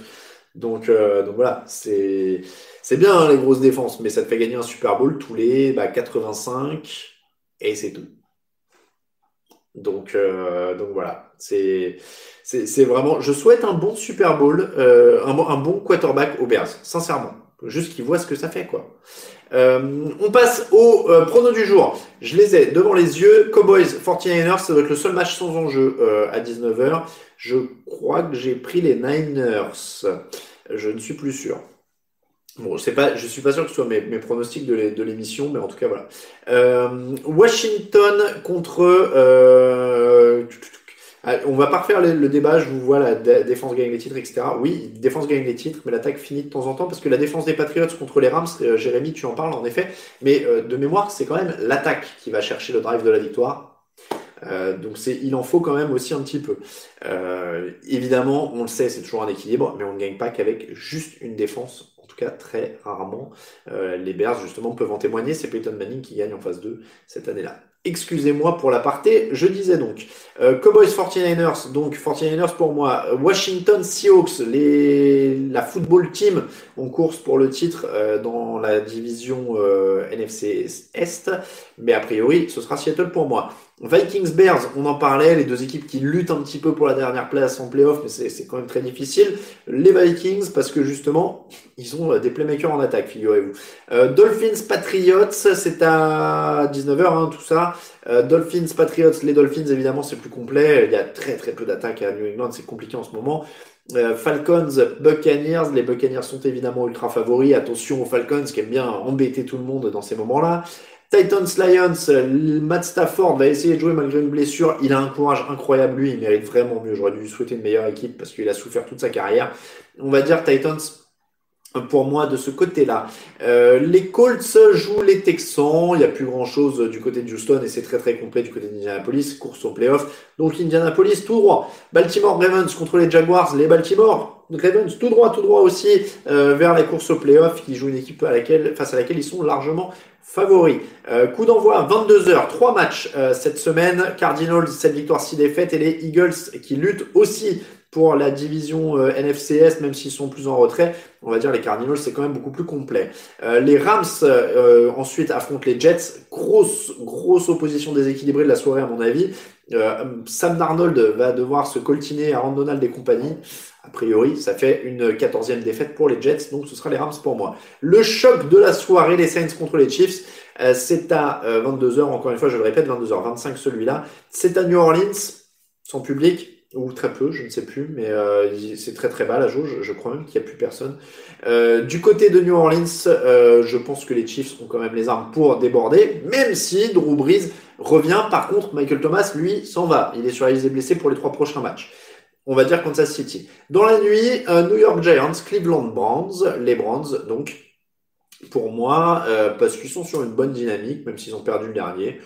Donc, donc voilà, c'est bien hein, les grosses défenses, mais ça te fait gagner un Super Bowl tous les bah, 85 et c'est tout. Donc, euh, donc voilà, c'est vraiment. Je souhaite un bon Super Bowl, euh, un, un, bon quarterback aux Bears, sincèrement. Juste qu'ils voient ce que ça fait, quoi. Euh, on passe au euh, prono du jour. Je les ai devant les yeux. Cowboys 49ers, ça doit être le seul match sans enjeu euh, à 19h. Je crois que j'ai pris les Niners. Je ne suis plus sûr. Bon, je suis pas sûr que ce soit mes, mes pronostics de l'é- de l'émission, mais en tout cas voilà. Euh, Washington contre. Euh, ah, on va pas refaire le, débat. Je vous vois la dé- défense gagne les titres, etc. Oui, défense gagne les titres, mais l'attaque finit de temps en temps parce que la défense des Patriots contre les Rams, euh, Jérémy, tu en parles en effet, mais euh, de mémoire, c'est quand même l'attaque qui va chercher le drive de la victoire. Euh, donc c'est, il en faut quand même aussi un petit peu. Euh, évidemment, on le sait, c'est toujours un équilibre, mais on ne gagne pas qu'avec juste une défense. Très rarement. Euh, les Bears, justement, peuvent en témoigner. C'est Peyton Manning qui gagne en phase 2 cette année-là. Excusez-moi pour l'aparté. Je disais donc, euh, Cowboys 49ers, donc 49ers pour moi. Washington Seahawks, les, la football team en course pour le titre euh, dans la division NFC Est. Mais a priori, ce sera Seattle pour moi. Vikings Bears, on en parlait, les deux équipes qui luttent un petit peu pour la dernière place en playoff, mais c'est quand même très difficile. Les Vikings, parce que justement, ils ont euh, des playmakers en attaque, figurez-vous. Euh, Dolphins Patriots, c'est à 19h, hein, tout ça. Euh, Dolphins Patriots, les Dolphins, évidemment, c'est plus complet. Il y a très très peu d'attaques à New England, c'est compliqué en ce moment. Falcons, Buccaneers, les Buccaneers sont évidemment ultra favoris. Attention aux Falcons qui aiment bien embêter tout le monde dans ces moments-là. Titans Lions, euh, Matt Stafford va essayer de jouer malgré une blessure. Il a un courage incroyable, lui. Il mérite vraiment mieux. J'aurais dû souhaiter une meilleure équipe parce qu'il a souffert toute sa carrière. On va dire Titans pour moi de ce côté-là. Euh, les Colts jouent les Texans. Il n'y a plus grand-chose du côté de Houston et c'est très très complet du côté d'Indianapolis. Course au playoff. Donc Indianapolis tout droit. Baltimore Ravens contre les Jaguars. Les Baltimore Ravens tout droit, tout droit aussi euh, vers la course au playoff qui joue une équipe à laquelle, face à laquelle ils sont largement favoris. Euh, coup d'envoi 22h, trois matchs euh, cette semaine. Cardinals 7 victoires 6 défaites et les Eagles qui luttent aussi pour la division euh, NFCS, même s'ils sont plus en retrait. On va dire les Cardinals, c'est quand même beaucoup plus complet. Euh, les Rams euh, ensuite affrontent les Jets. Grosse, grosse opposition déséquilibrée de la soirée à mon avis. Sam Darnold va devoir se coltiner à Aaron Donald et compagnie. A priori, ça fait une quatorzième défaite pour les Jets, donc ce sera les Rams pour moi. Le choc de la soirée, les Saints contre les Chiefs, euh, c'est à euh, 22h, encore une fois, je le répète, 22h25 celui-là. C'est à New Orleans, sans public, ou très peu, je ne sais plus, mais euh, c'est très très bas la jauge, je crois même qu'il n'y a plus personne. Euh, du côté de New Orleans, euh, je pense que les Chiefs ont quand même les armes pour déborder, même si Drew Brees revient. Par contre, Michael Thomas, lui, s'en va. Il est sur la liste des blessés pour les trois prochains matchs. On va dire Kansas City. Dans la nuit, euh, New York Giants, Cleveland Browns, les Browns, donc, pour moi, euh, parce qu'ils sont sur une bonne dynamique, même s'ils ont perdu le dernier.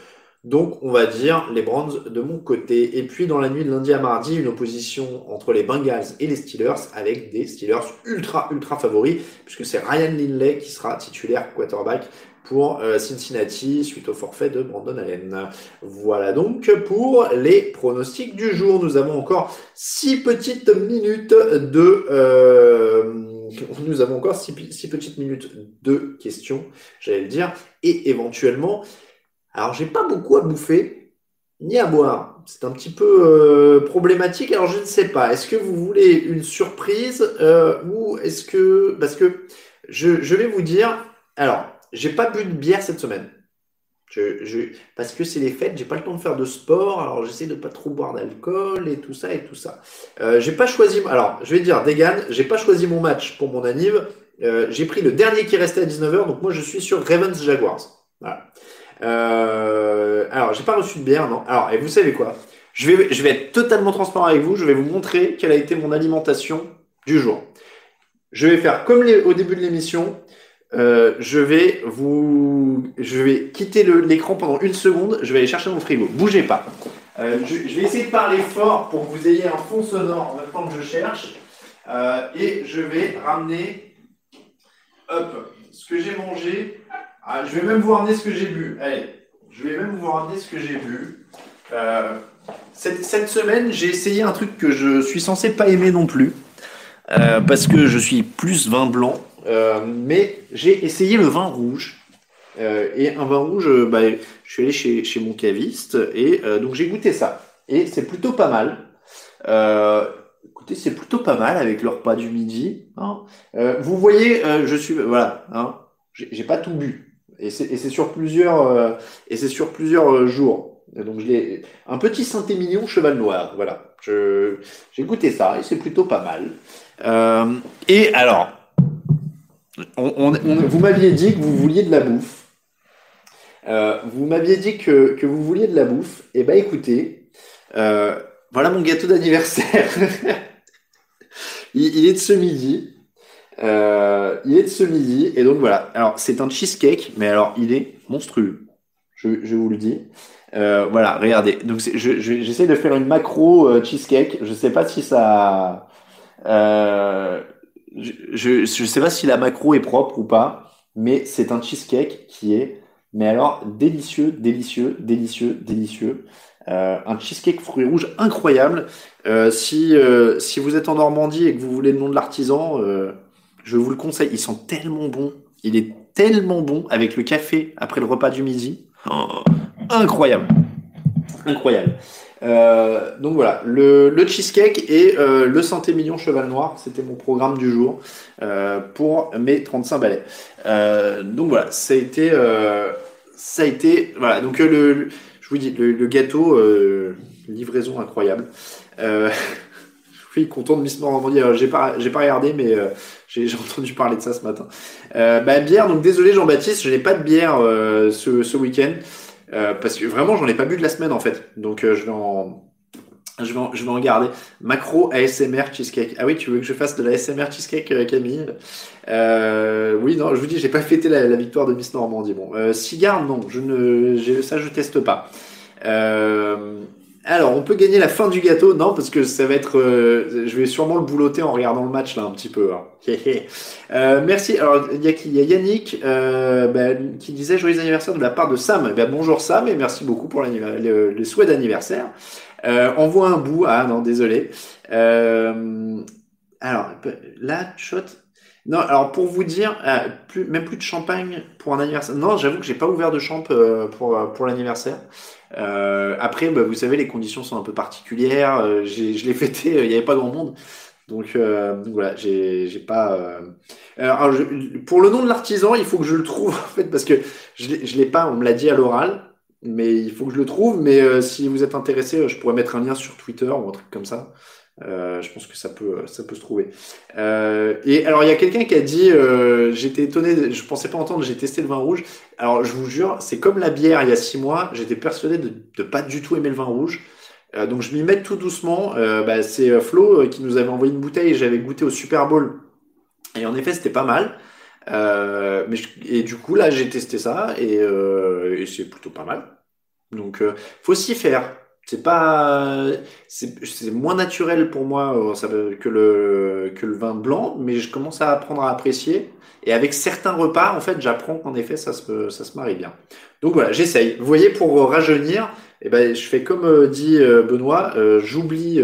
Donc, on va dire les Browns de mon côté. Et puis, dans la nuit de lundi à mardi, une opposition entre les Bengals et les Steelers, avec des Steelers ultra, ultra favoris, puisque c'est Ryan Lindley qui sera titulaire quarterback pour euh, Cincinnati suite au forfait de Brandon Allen. Voilà donc pour les pronostics du jour. Nous avons encore six petites minutes de... euh, nous avons encore six, petites minutes de questions, j'allais le dire, et éventuellement alors, j'ai pas beaucoup à bouffer, ni à boire. C'est un petit peu euh, problématique. Alors, je ne sais pas. Est-ce que vous voulez une surprise euh, ou est-ce que... Parce que je vais vous dire... Alors, j'ai pas bu de bière cette semaine. Parce que c'est les fêtes, j'ai pas le temps de faire de sport, alors j'essaie de pas trop boire d'alcool et tout ça et tout ça. Euh, j'ai pas choisi, alors je vais dire Degan, j'ai pas choisi mon match pour mon anniv, euh, j'ai pris le dernier qui restait à 19h, donc moi je suis sur Ravens Jaguars. Euh, alors, j'ai pas reçu de bière, non. Alors, et vous savez quoi? Je vais, je vais être totalement transparent avec vous. Je vais vous montrer quelle a été mon alimentation du jour. Je vais faire comme au début de l'émission. Euh, je vais vous, je vais quitter l'écran pendant une seconde. Je vais aller chercher mon frigo. Bougez pas. Euh, je, vais essayer de parler fort pour que vous ayez un fond sonore en même temps que je cherche. Euh, et je vais ramener, hop, ce que j'ai mangé. Ah, je vais même vous ramener ce que j'ai bu. Allez, je vais même vous ramener ce que j'ai bu. Cette, cette semaine, j'ai essayé un truc que je suis censé pas aimer non plus. parce que je suis plus vin blanc. Euh, mais j'ai essayé le vin rouge. Euh, et un vin rouge, euh, bah, je suis allé chez, chez mon caviste. Et donc j'ai goûté ça. Et c'est plutôt pas mal. Euh, écoutez, c'est plutôt pas mal avec le repas du midi. Hein. Euh, vous voyez, euh, je suis, voilà, hein, j'ai pas tout bu, et c'est sur plusieurs, euh, et c'est sur plusieurs jours. Donc je l'ai, un petit Saint-Émilion cheval noir, voilà. J'ai goûté ça et c'est plutôt pas mal. et alors, vous m'aviez dit que vous vouliez de la bouffe. vous m'aviez dit que, que, vous vouliez de la bouffe. Eh ben écoutez, voilà mon gâteau d'anniversaire. il, est de ce midi. Euh, il est de ce midi. Et donc voilà. Alors, c'est un cheesecake, mais alors, il est monstrueux. Je, vous le dis. Euh, voilà, regardez. Donc, j'essaie de faire une macro euh, cheesecake. Je sais pas si ça. Je, ne sais pas si la macro est propre ou pas, mais c'est un cheesecake qui est, mais alors délicieux, délicieux, délicieux, délicieux. Euh, un cheesecake fruits rouges incroyable. Euh, si, euh, si vous êtes en Normandie et que vous voulez le nom de l'artisan, je vous le conseille. Ils sont tellement bons. Il est tellement bon avec le café après le repas du midi. Oh, incroyable. Incroyable. Donc voilà, le, cheesecake et le santé mignon cheval noir, c'était mon programme du jour pour mes 35 balais. donc voilà, ça a été, ça a été, voilà. Donc le, je vous dis, le, gâteau, euh, livraison incroyable. Euh, je suis content de Miss Normandie. J'ai pas, j'ai pas regardé, mais euh, j'ai, entendu parler de ça ce matin. bah, bière, donc désolé Jean-Baptiste, je n'ai pas de bière ce week-end. Parce que vraiment, j'en ai pas bu de la semaine en fait. Donc je vais en, je vais, en, je vais en garder. Macro ASMR cheesecake. Ah oui, tu veux que je fasse de la ASMR cheesecake, Camille? Euh, Oui, non, je vous dis, j'ai pas fêté la, victoire de Miss Normandie. Bon, euh, cigare, non, je ne, ça je teste pas. Euh, alors, on peut gagner la fin du gâteau Non, parce que ça va être. Euh, je vais sûrement le boulotter en regardant le match là un petit peu. Hein. euh, merci. Alors, il y, a, Yannick euh, bah, qui disait joyeux anniversaire de la part de Sam. Bah, bonjour Sam et merci beaucoup pour le, les souhaits d'anniversaire. Euh, on voit un bout. Ah non, désolé. Euh, alors, là, shot. Non, alors pour vous dire, euh, même plus de champagne pour un anniversaire. Non, j'avoue que j'ai pas ouvert de champ euh, pour, pour l'anniversaire. Euh, après, bah, vous savez, les conditions sont un peu particulières. Euh, je l'ai fêté, il n'y avait pas grand monde. Donc, donc voilà, j'ai pas. Alors, pour le nom de l'artisan, il faut que je le trouve en fait parce que je l'ai pas. On me l'a dit à l'oral mais il faut que je le trouve. Mais euh, si vous êtes intéressé, je pourrais mettre un lien sur Twitter ou un truc comme ça. Euh, je pense que ça peut, ça peut se trouver. Euh, et alors, il y a quelqu'un qui a dit, j'étais étonné, je pensais pas entendre, j'ai testé le vin rouge. Alors, je vous jure, c'est comme la bière il y a six mois. J'étais persuadé de, de pas du tout aimer le vin rouge. donc, je m'y mets tout doucement. Bah, c'est Flo qui nous avait envoyé une bouteille et j'avais goûté au Super Bowl. Et en effet, c'était pas mal. mais et du coup, là, j'ai testé ça et, et c'est plutôt pas mal. Donc, euh, faut s'y faire. C'est pas, c'est moins naturel pour moi euh, que le que le vin blanc, mais je commence à apprendre à apprécier. Et avec certains repas, en fait, j'apprends qu'en effet, ça se ça se marie bien. Donc voilà, j'essaye. Vous voyez, pour rajeunir, eh ben, je fais comme euh, dit Benoît, j'oublie.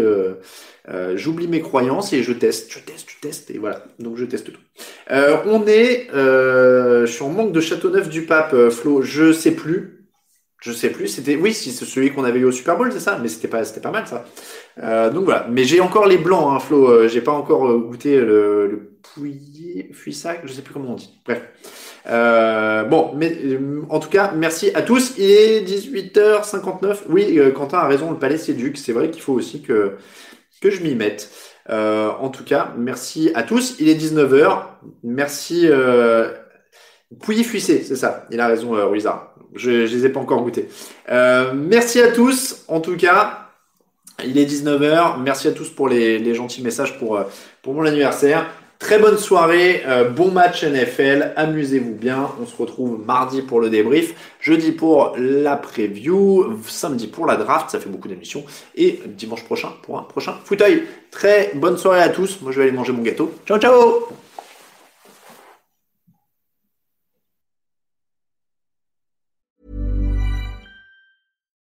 j'oublie mes croyances et je teste, je teste, je teste et voilà. Donc je teste tout. on est, je suis en manque de Châteauneuf du Pape, Flo. Je sais plus. Je sais plus, c'était oui, c'est celui qu'on avait eu au Super Bowl, c'est ça, mais c'était pas c'était pas mal ça. Euh, donc voilà, mais j'ai encore les blancs, hein, Flo. Euh, j'ai pas encore euh, goûté le, le pouillet, fuissac, je sais plus comment on dit. Bref. Euh, bon, mais en tout cas, merci à tous. Il est 18h59. Oui, Quentin a raison, le palais s'éduque. C'est vrai qu'il faut aussi que que je m'y mette. en tout cas, merci à tous. Il est 19h. Merci. Pouilly fuissé, c'est ça. Il a raison, euh, Je ne les ai pas encore goûtés. Euh, merci à tous, en tout cas. Il est 19h. Merci à tous pour les, gentils messages pour, euh, pour mon anniversaire. Très bonne soirée, euh, bon match NFL, amusez-vous bien. On se retrouve mardi pour le débrief, jeudi pour la preview, samedi pour la draft, ça fait beaucoup d'émissions, et dimanche prochain pour un prochain fauteuil. Très bonne soirée à tous. Moi je vais aller manger mon gâteau. Ciao ciao